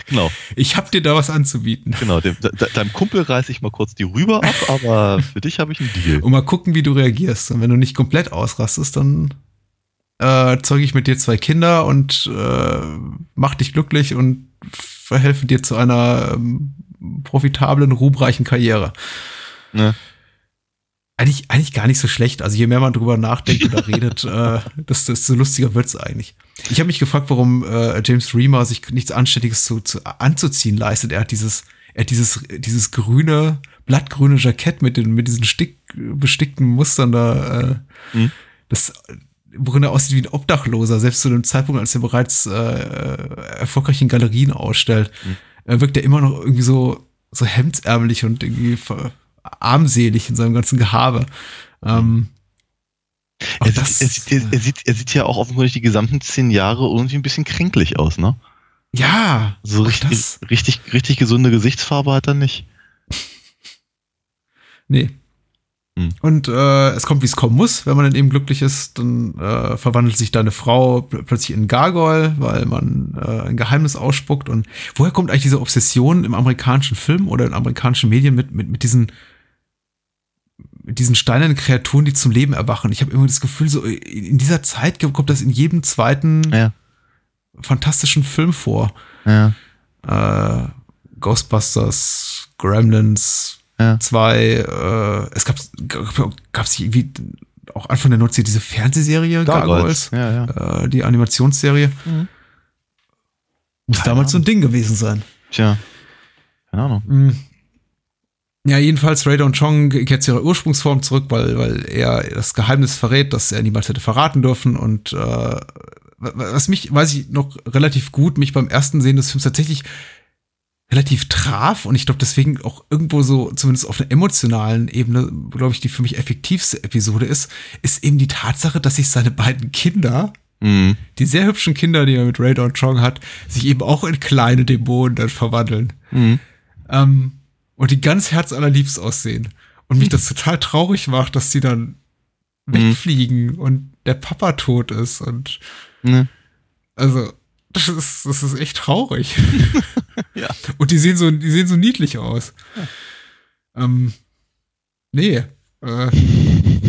Speaker 2: Genau,
Speaker 1: Ich hab dir da was anzubieten.
Speaker 2: genau. Dem, de, deinem Kumpel reiße ich mal kurz die Rüber ab, aber für dich habe ich einen Deal.
Speaker 1: Und mal gucken, wie du reagierst. Und wenn du nicht komplett ausrastest, dann äh, zeuge ich mit dir zwei Kinder und äh, mach dich glücklich und verhelfe dir zu einer ähm, profitablen, ruhmreichen Karriere.
Speaker 2: Ne?
Speaker 1: Eigentlich, eigentlich gar nicht so schlecht. Also je mehr man drüber nachdenkt oder redet, äh, desto, desto lustiger wird's eigentlich. Ich habe mich gefragt, warum äh, James Reamer sich nichts Anständiges zu, zu, anzuziehen leistet. Er hat dieses, er hat dieses, dieses grüne, blattgrüne Jackett mit, den, mit diesen stick, bestickten Mustern da. Äh,
Speaker 2: Mhm.
Speaker 1: Das, worin er aussieht wie ein Obdachloser, selbst zu dem Zeitpunkt, als er bereits äh, erfolgreich in Galerien ausstellt, äh, wirkt er immer noch irgendwie so, so hemdsärmelig und irgendwie armselig in seinem ganzen Gehabe. Ähm,
Speaker 2: Er sieht,
Speaker 1: das-
Speaker 2: er, sieht, er, sieht, er sieht ja auch offensichtlich die gesamten zehn Jahre irgendwie ein bisschen kränklich aus, ne?
Speaker 1: ja,
Speaker 2: So richtig,
Speaker 1: das-
Speaker 2: richtig, richtig gesunde Gesichtsfarbe hat er nicht.
Speaker 1: Nee.
Speaker 2: Hm.
Speaker 1: Und äh, es kommt, wie es kommen muss. Wenn man dann eben glücklich ist, dann äh, verwandelt sich deine Frau pl plötzlich in Gargoyle, weil man äh, ein Geheimnis ausspuckt. Und woher kommt eigentlich diese Obsession im amerikanischen Film oder in amerikanischen Medien mit, mit, mit diesen mit diesen steinernen Kreaturen, die zum Leben erwachen? Ich habe irgendwie das Gefühl, so in dieser Zeit kommt das in jedem zweiten
Speaker 2: Ja.
Speaker 1: fantastischen Film vor.
Speaker 2: Ja.
Speaker 1: Äh, Ghostbusters, Gremlins,
Speaker 2: Ja.
Speaker 1: zwei, äh, es gab gab es irgendwie auch Anfang der 90er diese Fernsehserie Gargoyles,
Speaker 2: Ja, ja.
Speaker 1: äh, die Animationsserie.
Speaker 2: Mhm.
Speaker 1: Muss
Speaker 2: Keine
Speaker 1: damals so ein
Speaker 2: Ahnung.
Speaker 1: Ding gewesen sein.
Speaker 2: Tja. Keine Ahnung.
Speaker 1: Mhm. Ja, jedenfalls Radon Chong kehrt zu ihrer Ursprungsform zurück, weil, weil er das Geheimnis verrät, das er niemals hätte verraten dürfen. Und äh, was mich, weiß ich noch relativ gut, mich beim ersten Sehen des Films tatsächlich relativ traf und ich glaube deswegen auch irgendwo so, zumindest auf einer emotionalen Ebene, glaube ich, die für mich effektivste Episode ist, ist eben die Tatsache, dass sich seine beiden Kinder,
Speaker 2: Mhm.
Speaker 1: die sehr hübschen Kinder, die er mit Radon Chong hat, sich eben auch in kleine Dämonen dann verwandeln.
Speaker 2: Mhm.
Speaker 1: Ähm, und die ganz herzallerliebst aussehen. Und mich das total traurig macht, dass die dann wegfliegen und der Papa tot ist. Und also, das ist, das ist echt traurig.
Speaker 2: Ja.
Speaker 1: Und die sehen so, die sehen so niedlich aus. Ähm, nee. Äh,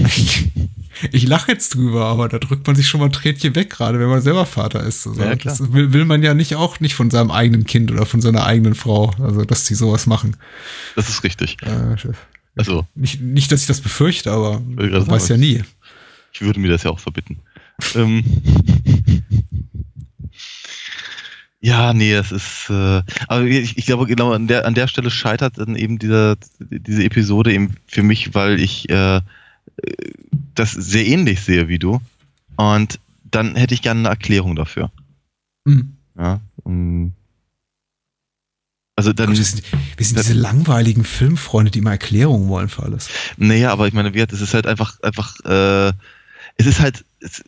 Speaker 1: ich ich lache jetzt drüber, aber da drückt man sich schon mal ein Tränchen weg, gerade wenn man selber Vater ist. Also,
Speaker 2: Ja.
Speaker 1: Das will, will man ja nicht auch nicht von seinem eigenen Kind oder von seiner eigenen Frau, also dass die sowas machen.
Speaker 2: Das ist richtig.
Speaker 1: Äh,
Speaker 2: Also,
Speaker 1: nicht, nicht, dass ich das befürchte, aber man weiß ja nie.
Speaker 2: ich würde mir das ja auch verbitten. ähm. Ja, nee, es ist, äh, aber ich, ich glaube, genau an der, an der Stelle scheitert dann eben dieser, diese Episode eben für mich, weil ich äh, äh, das sehr ähnlich sehe wie du. Und dann hätte ich gerne eine Erklärung dafür.
Speaker 1: Hm.
Speaker 2: Ja, um, also dann,
Speaker 1: Gott, wir sind, wir sind diese langweiligen Filmfreunde, die immer Erklärungen wollen für alles.
Speaker 2: Naja, aber ich meine, es ist halt einfach, einfach, äh, es ist halt, es,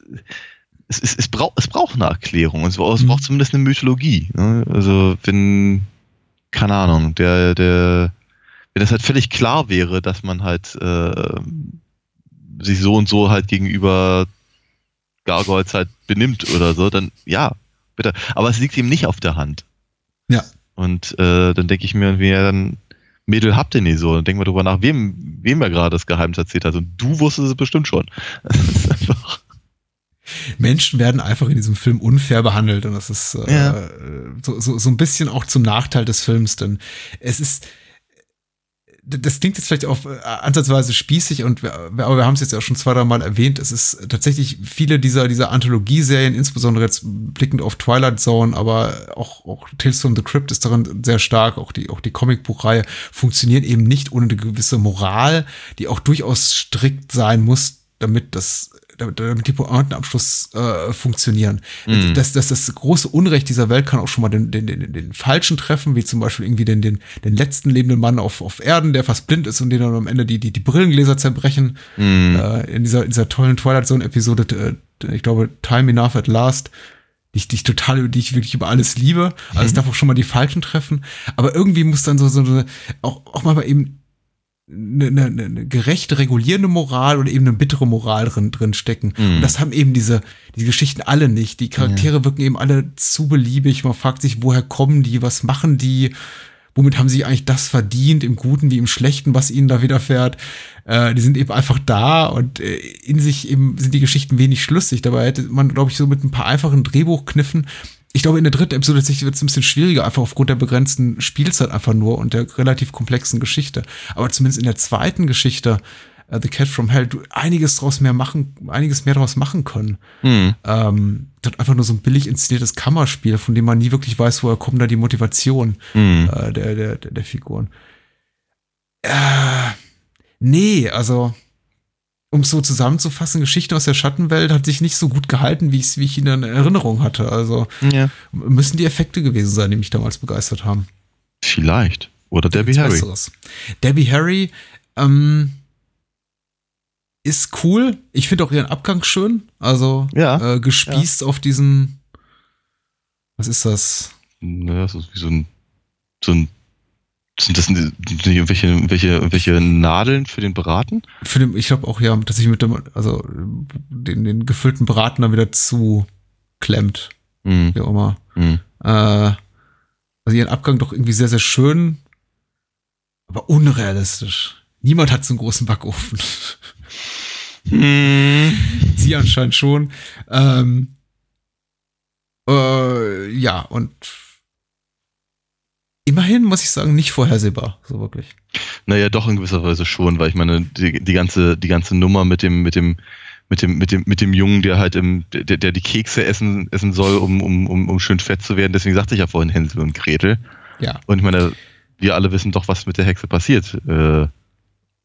Speaker 2: es, es, es, braucht, es braucht eine Erklärung. Es, braucht- es
Speaker 1: Mhm.
Speaker 2: braucht zumindest eine Mythologie. Ne? Also, wenn, keine Ahnung, der, der, wenn das halt völlig klar wäre, dass man halt äh, sich so und so halt gegenüber Gargoyles halt benimmt oder so, dann ja, bitte. Aber es liegt eben nicht auf der Hand.
Speaker 1: Ja.
Speaker 2: Und äh, dann denke ich mir, wie dann Mädel habt ihr nicht so. Dann denken wir drüber nach, wem, wem er gerade das Geheimnis erzählt hat. Und du wusstest es bestimmt schon. Das ist einfach.
Speaker 1: Menschen werden einfach in diesem Film unfair behandelt und das ist äh,
Speaker 2: Ja.
Speaker 1: so, so, so ein bisschen auch zum Nachteil des Films, denn es ist das klingt jetzt vielleicht auch äh, ansatzweise spießig und wir, aber wir haben es jetzt ja auch schon zwei, drei Mal erwähnt. Es ist tatsächlich viele dieser, dieser Anthologieserien, insbesondere jetzt blickend auf Twilight Zone, aber auch, auch Tales from the Crypt ist darin sehr stark. Auch die, auch die Comicbuchreihe funktionieren eben nicht ohne eine gewisse Moral, die auch durchaus strikt sein muss, damit das damit, die Pointenabschluss äh, funktionieren.
Speaker 2: Mhm.
Speaker 1: Das, das, das große Unrecht dieser Welt kann auch schon mal den, den, den, den Falschen treffen, wie zum Beispiel irgendwie den, den, den letzten lebenden Mann auf, auf Erden, der fast blind ist und den dann am Ende die, die, die Brillengläser zerbrechen.
Speaker 2: Mhm.
Speaker 1: Äh, in dieser, in dieser tollen Twilight Zone-Episode, äh, ich glaube, Time Enough at Last, die ich, die ich total, die ich wirklich über alles liebe. Also es darf auch schon mal die Falschen treffen. Aber irgendwie muss dann so, so eine, auch, auch mal eben eine, eine, eine gerechte, regulierende Moral oder eben eine bittere Moral drin, drin stecken.
Speaker 2: Mhm.
Speaker 1: Und das haben eben diese, die Geschichten alle nicht. Die Charaktere wirken eben alle zu beliebig. Man fragt sich, woher kommen die, was machen die, womit haben sie eigentlich das verdient, im Guten wie im Schlechten, was ihnen da widerfährt. Äh, die sind eben einfach da und äh, in sich eben sind die Geschichten wenig schlüssig. Dabei hätte man, glaube ich, so mit ein paar einfachen Drehbuchkniffen ich glaube, in der dritten Episode wird es ein bisschen schwieriger, einfach aufgrund der begrenzten Spielzeit einfach nur und der relativ komplexen Geschichte. Aber zumindest in der zweiten Geschichte, äh, The Cat from Hell, du einiges draus mehr machen, einiges mehr draus machen können.
Speaker 2: Mhm.
Speaker 1: Ähm, das hat einfach nur so ein billig inszeniertes Kammerspiel, von dem man nie wirklich weiß, woher kommt da die Motivation
Speaker 2: Mhm.
Speaker 1: äh, der, der, der, der Figuren. Äh, nee, also um es so zusammenzufassen, Geschichte aus der Schattenwelt hat sich nicht so gut gehalten, wie, wie ich ihn in Erinnerung hatte. Also
Speaker 2: Ja.
Speaker 1: müssen die Effekte gewesen sein, die mich damals begeistert haben.
Speaker 2: Vielleicht. Oder Debbie Harry.
Speaker 1: Besseres. Debbie Harry ähm, ist cool. Ich finde auch ihren Abgang schön. Also
Speaker 2: Ja,
Speaker 1: äh, gespießt auf diesen. Was ist das?
Speaker 2: Ja, das ist wie so ein, so ein sind das welche, welche, welche Nadeln für den Braten?
Speaker 1: Für den, ich glaube auch ja, dass ich mit dem, also den, den gefüllten Braten dann wieder zu klemmt,
Speaker 2: Mhm.
Speaker 1: wie auch immer.
Speaker 2: Mhm.
Speaker 1: Äh, also ihren Abgang doch irgendwie sehr, sehr schön, aber unrealistisch. Niemand hat so einen großen Backofen.
Speaker 2: Mhm.
Speaker 1: Sie anscheinend schon. Ähm, äh, ja, und immerhin muss ich sagen, nicht vorhersehbar, so wirklich.
Speaker 2: Naja, doch in gewisser Weise schon, weil ich meine, die, die ganze, die ganze Nummer mit dem, mit dem, mit dem, mit dem, mit dem Jungen, der halt im, der, der die Kekse essen, essen soll, um, um, um, um schön fett zu werden. Deswegen sagte ich ja vorhin Hänsel und Gretel.
Speaker 1: Ja.
Speaker 2: Und ich meine, wir alle wissen doch, was mit der Hexe passiert äh,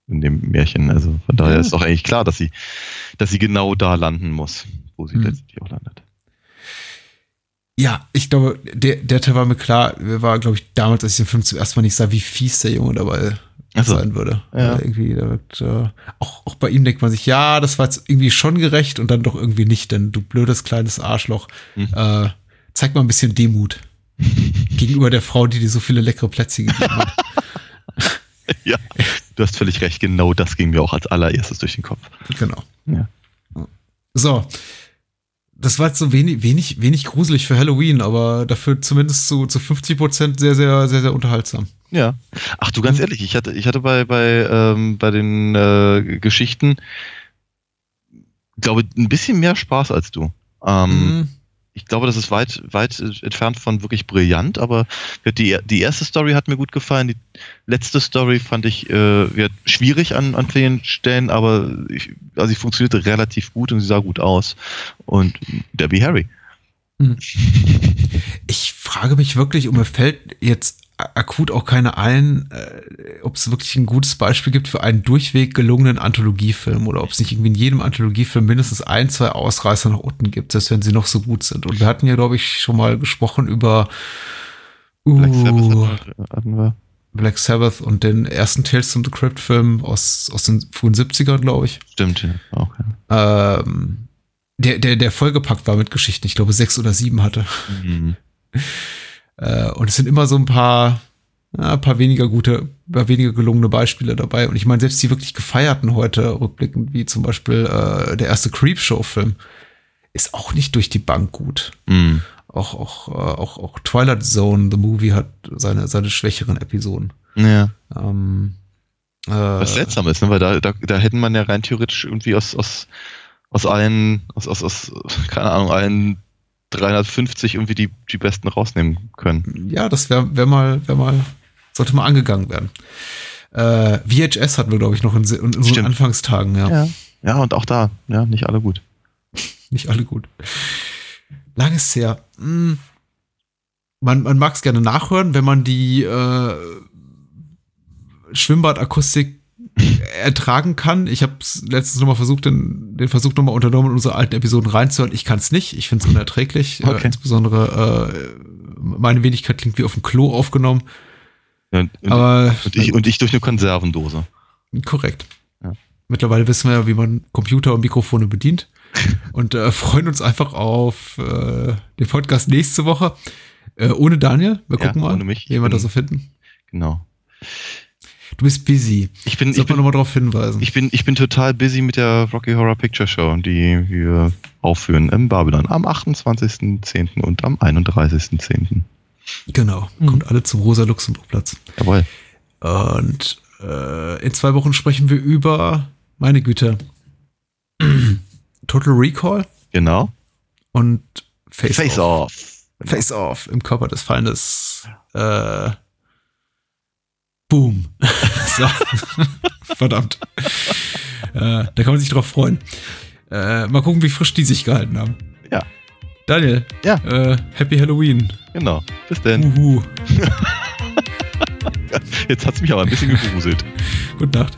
Speaker 2: in dem Märchen. Also von daher
Speaker 1: Ja.
Speaker 2: ist doch eigentlich klar, dass sie, dass sie genau da landen muss, wo sie
Speaker 1: Mhm.
Speaker 2: letztlich auch landet.
Speaker 1: Ja, ich glaube, der, der Teil war mir klar, war, glaube ich, damals, als ich den Film zum ersten Mal nicht sah, wie fies der Junge dabei
Speaker 2: so.
Speaker 1: sein würde.
Speaker 2: Ja.
Speaker 1: Irgendwie, da wird, äh, auch, auch bei ihm denkt man sich, ja, das war jetzt irgendwie schon gerecht und dann doch irgendwie nicht, denn du blödes kleines Arschloch,
Speaker 2: Mhm.
Speaker 1: äh, zeig mal ein bisschen Demut gegenüber der Frau, die dir so viele leckere Plätzchen gegeben hat.
Speaker 2: Ja, du hast völlig recht. Genau das ging mir auch als allererstes durch den Kopf.
Speaker 1: Genau.
Speaker 2: Ja.
Speaker 1: So. Das war jetzt so wenig, wenig, wenig gruselig für Halloween, aber dafür zumindest zu, zu 50 Prozent sehr, sehr, sehr, sehr unterhaltsam.
Speaker 2: Ja. Ach du, ganz
Speaker 1: Mhm.
Speaker 2: ehrlich, ich hatte, ich hatte bei, bei, ähm, bei den äh, Geschichten, glaube ein bisschen mehr Spaß als du. Ähm,
Speaker 1: Mhm.
Speaker 2: Ich glaube, das ist weit, weit entfernt von wirklich brillant, aber die, die erste Story hat mir gut gefallen. Die letzte Story fand ich äh, schwierig an, an vielen Stellen, aber ich, also sie funktionierte relativ gut und sie sah gut aus. Und Debbie Harry.
Speaker 1: Ich frage mich wirklich, und mir fällt jetzt akut auch keine ein, äh, ob es wirklich ein gutes Beispiel gibt für einen durchweg gelungenen Anthologiefilm oder ob es nicht irgendwie in jedem Anthologiefilm mindestens ein, zwei Ausreißer nach unten gibt, selbst wenn sie noch so gut sind. Und wir hatten ja, glaube ich, schon mal gesprochen über
Speaker 2: Black Sabbath
Speaker 1: uh,
Speaker 2: hatten wir- hatten wir.
Speaker 1: Black Sabbath und den ersten Tales from the Crypt Film aus, aus den frühen 70ern, glaube ich.
Speaker 2: Stimmt, ja. Auch, ja.
Speaker 1: Ähm, der, der, der vollgepackt war mit Geschichten, ich glaube sechs oder sieben hatte.
Speaker 2: Mhm.
Speaker 1: Äh, und es sind immer so ein paar, ja, ein paar weniger gute, paar weniger gelungene Beispiele dabei. Und ich meine, selbst die wirklich gefeierten heute rückblickend, wie zum Beispiel äh, der erste Creepshow-Film, ist auch nicht durch die Bank gut.
Speaker 2: Mhm.
Speaker 1: Auch, auch, äh, auch, auch Twilight Zone, The Movie, hat seine, seine schwächeren Episoden.
Speaker 2: Ja.
Speaker 1: Ähm, äh,
Speaker 2: Was seltsam ist, ne? weil da, da, da hätten man ja rein theoretisch irgendwie aus, aus, aus allen, aus, aus, aus, keine Ahnung, allen 350 irgendwie die, die besten rausnehmen können.
Speaker 1: Ja, das wäre wär mal, wär mal, sollte mal angegangen werden. Äh, VHS hatten wir, glaube ich, noch in, in unseren
Speaker 2: Stimmt.
Speaker 1: Anfangstagen, ja.
Speaker 2: Ja. ja, und auch da, ja, nicht alle gut.
Speaker 1: Nicht alle gut. Lang ist her. Hm. Man, man mag es gerne nachhören, wenn man die äh, Schwimmbadakustik ertragen kann. Ich habe letztens nochmal versucht, den, den Versuch nochmal unternommen, in unsere alten Episoden reinzuhören. Ich kann es nicht. Ich finde es unerträglich. Äh,
Speaker 2: Okay.
Speaker 1: insbesondere äh, meine Wenigkeit klingt wie auf dem Klo aufgenommen.
Speaker 2: Ja, Und,
Speaker 1: Aber
Speaker 2: und, ich, und ich durch eine Konservendose.
Speaker 1: korrekt.
Speaker 2: Ja.
Speaker 1: Mittlerweile wissen wir ja, wie man Computer und Mikrofone bedient. und äh, freuen uns einfach auf äh, den Podcast nächste Woche. Äh, ohne Daniel. Wir
Speaker 2: Ja,
Speaker 1: gucken mal,
Speaker 2: ohne mich.
Speaker 1: wie wir das so finden.
Speaker 2: Genau.
Speaker 1: Du bist busy.
Speaker 2: Ich bin, ich
Speaker 1: Sollte
Speaker 2: bin,
Speaker 1: nochmal darauf hinweisen.
Speaker 2: ich bin, ich bin total busy mit der Rocky Horror Picture Show, die wir aufführen im Babylon am 28.10. und am 31.10.
Speaker 1: genau.
Speaker 2: Mhm.
Speaker 1: Kommt alle zum Rosa-Luxemburg-Platz.
Speaker 2: Jawohl.
Speaker 1: Und äh, in zwei Wochen sprechen wir über, meine Güte, Total Recall
Speaker 2: Genau.
Speaker 1: und Face,
Speaker 2: Face
Speaker 1: Off.
Speaker 2: Off.
Speaker 1: Face Off im Körper des Feindes. Äh, boom. so. Verdammt. Äh, da kann man sich drauf freuen. Äh, mal gucken, wie frisch die sich gehalten haben.
Speaker 2: Ja.
Speaker 1: Daniel.
Speaker 2: Ja.
Speaker 1: Äh, Happy Halloween.
Speaker 2: Genau. Bis denn.
Speaker 1: Uhu.
Speaker 2: Jetzt hat's mich aber ein bisschen gegruselt.
Speaker 1: Gute Nacht.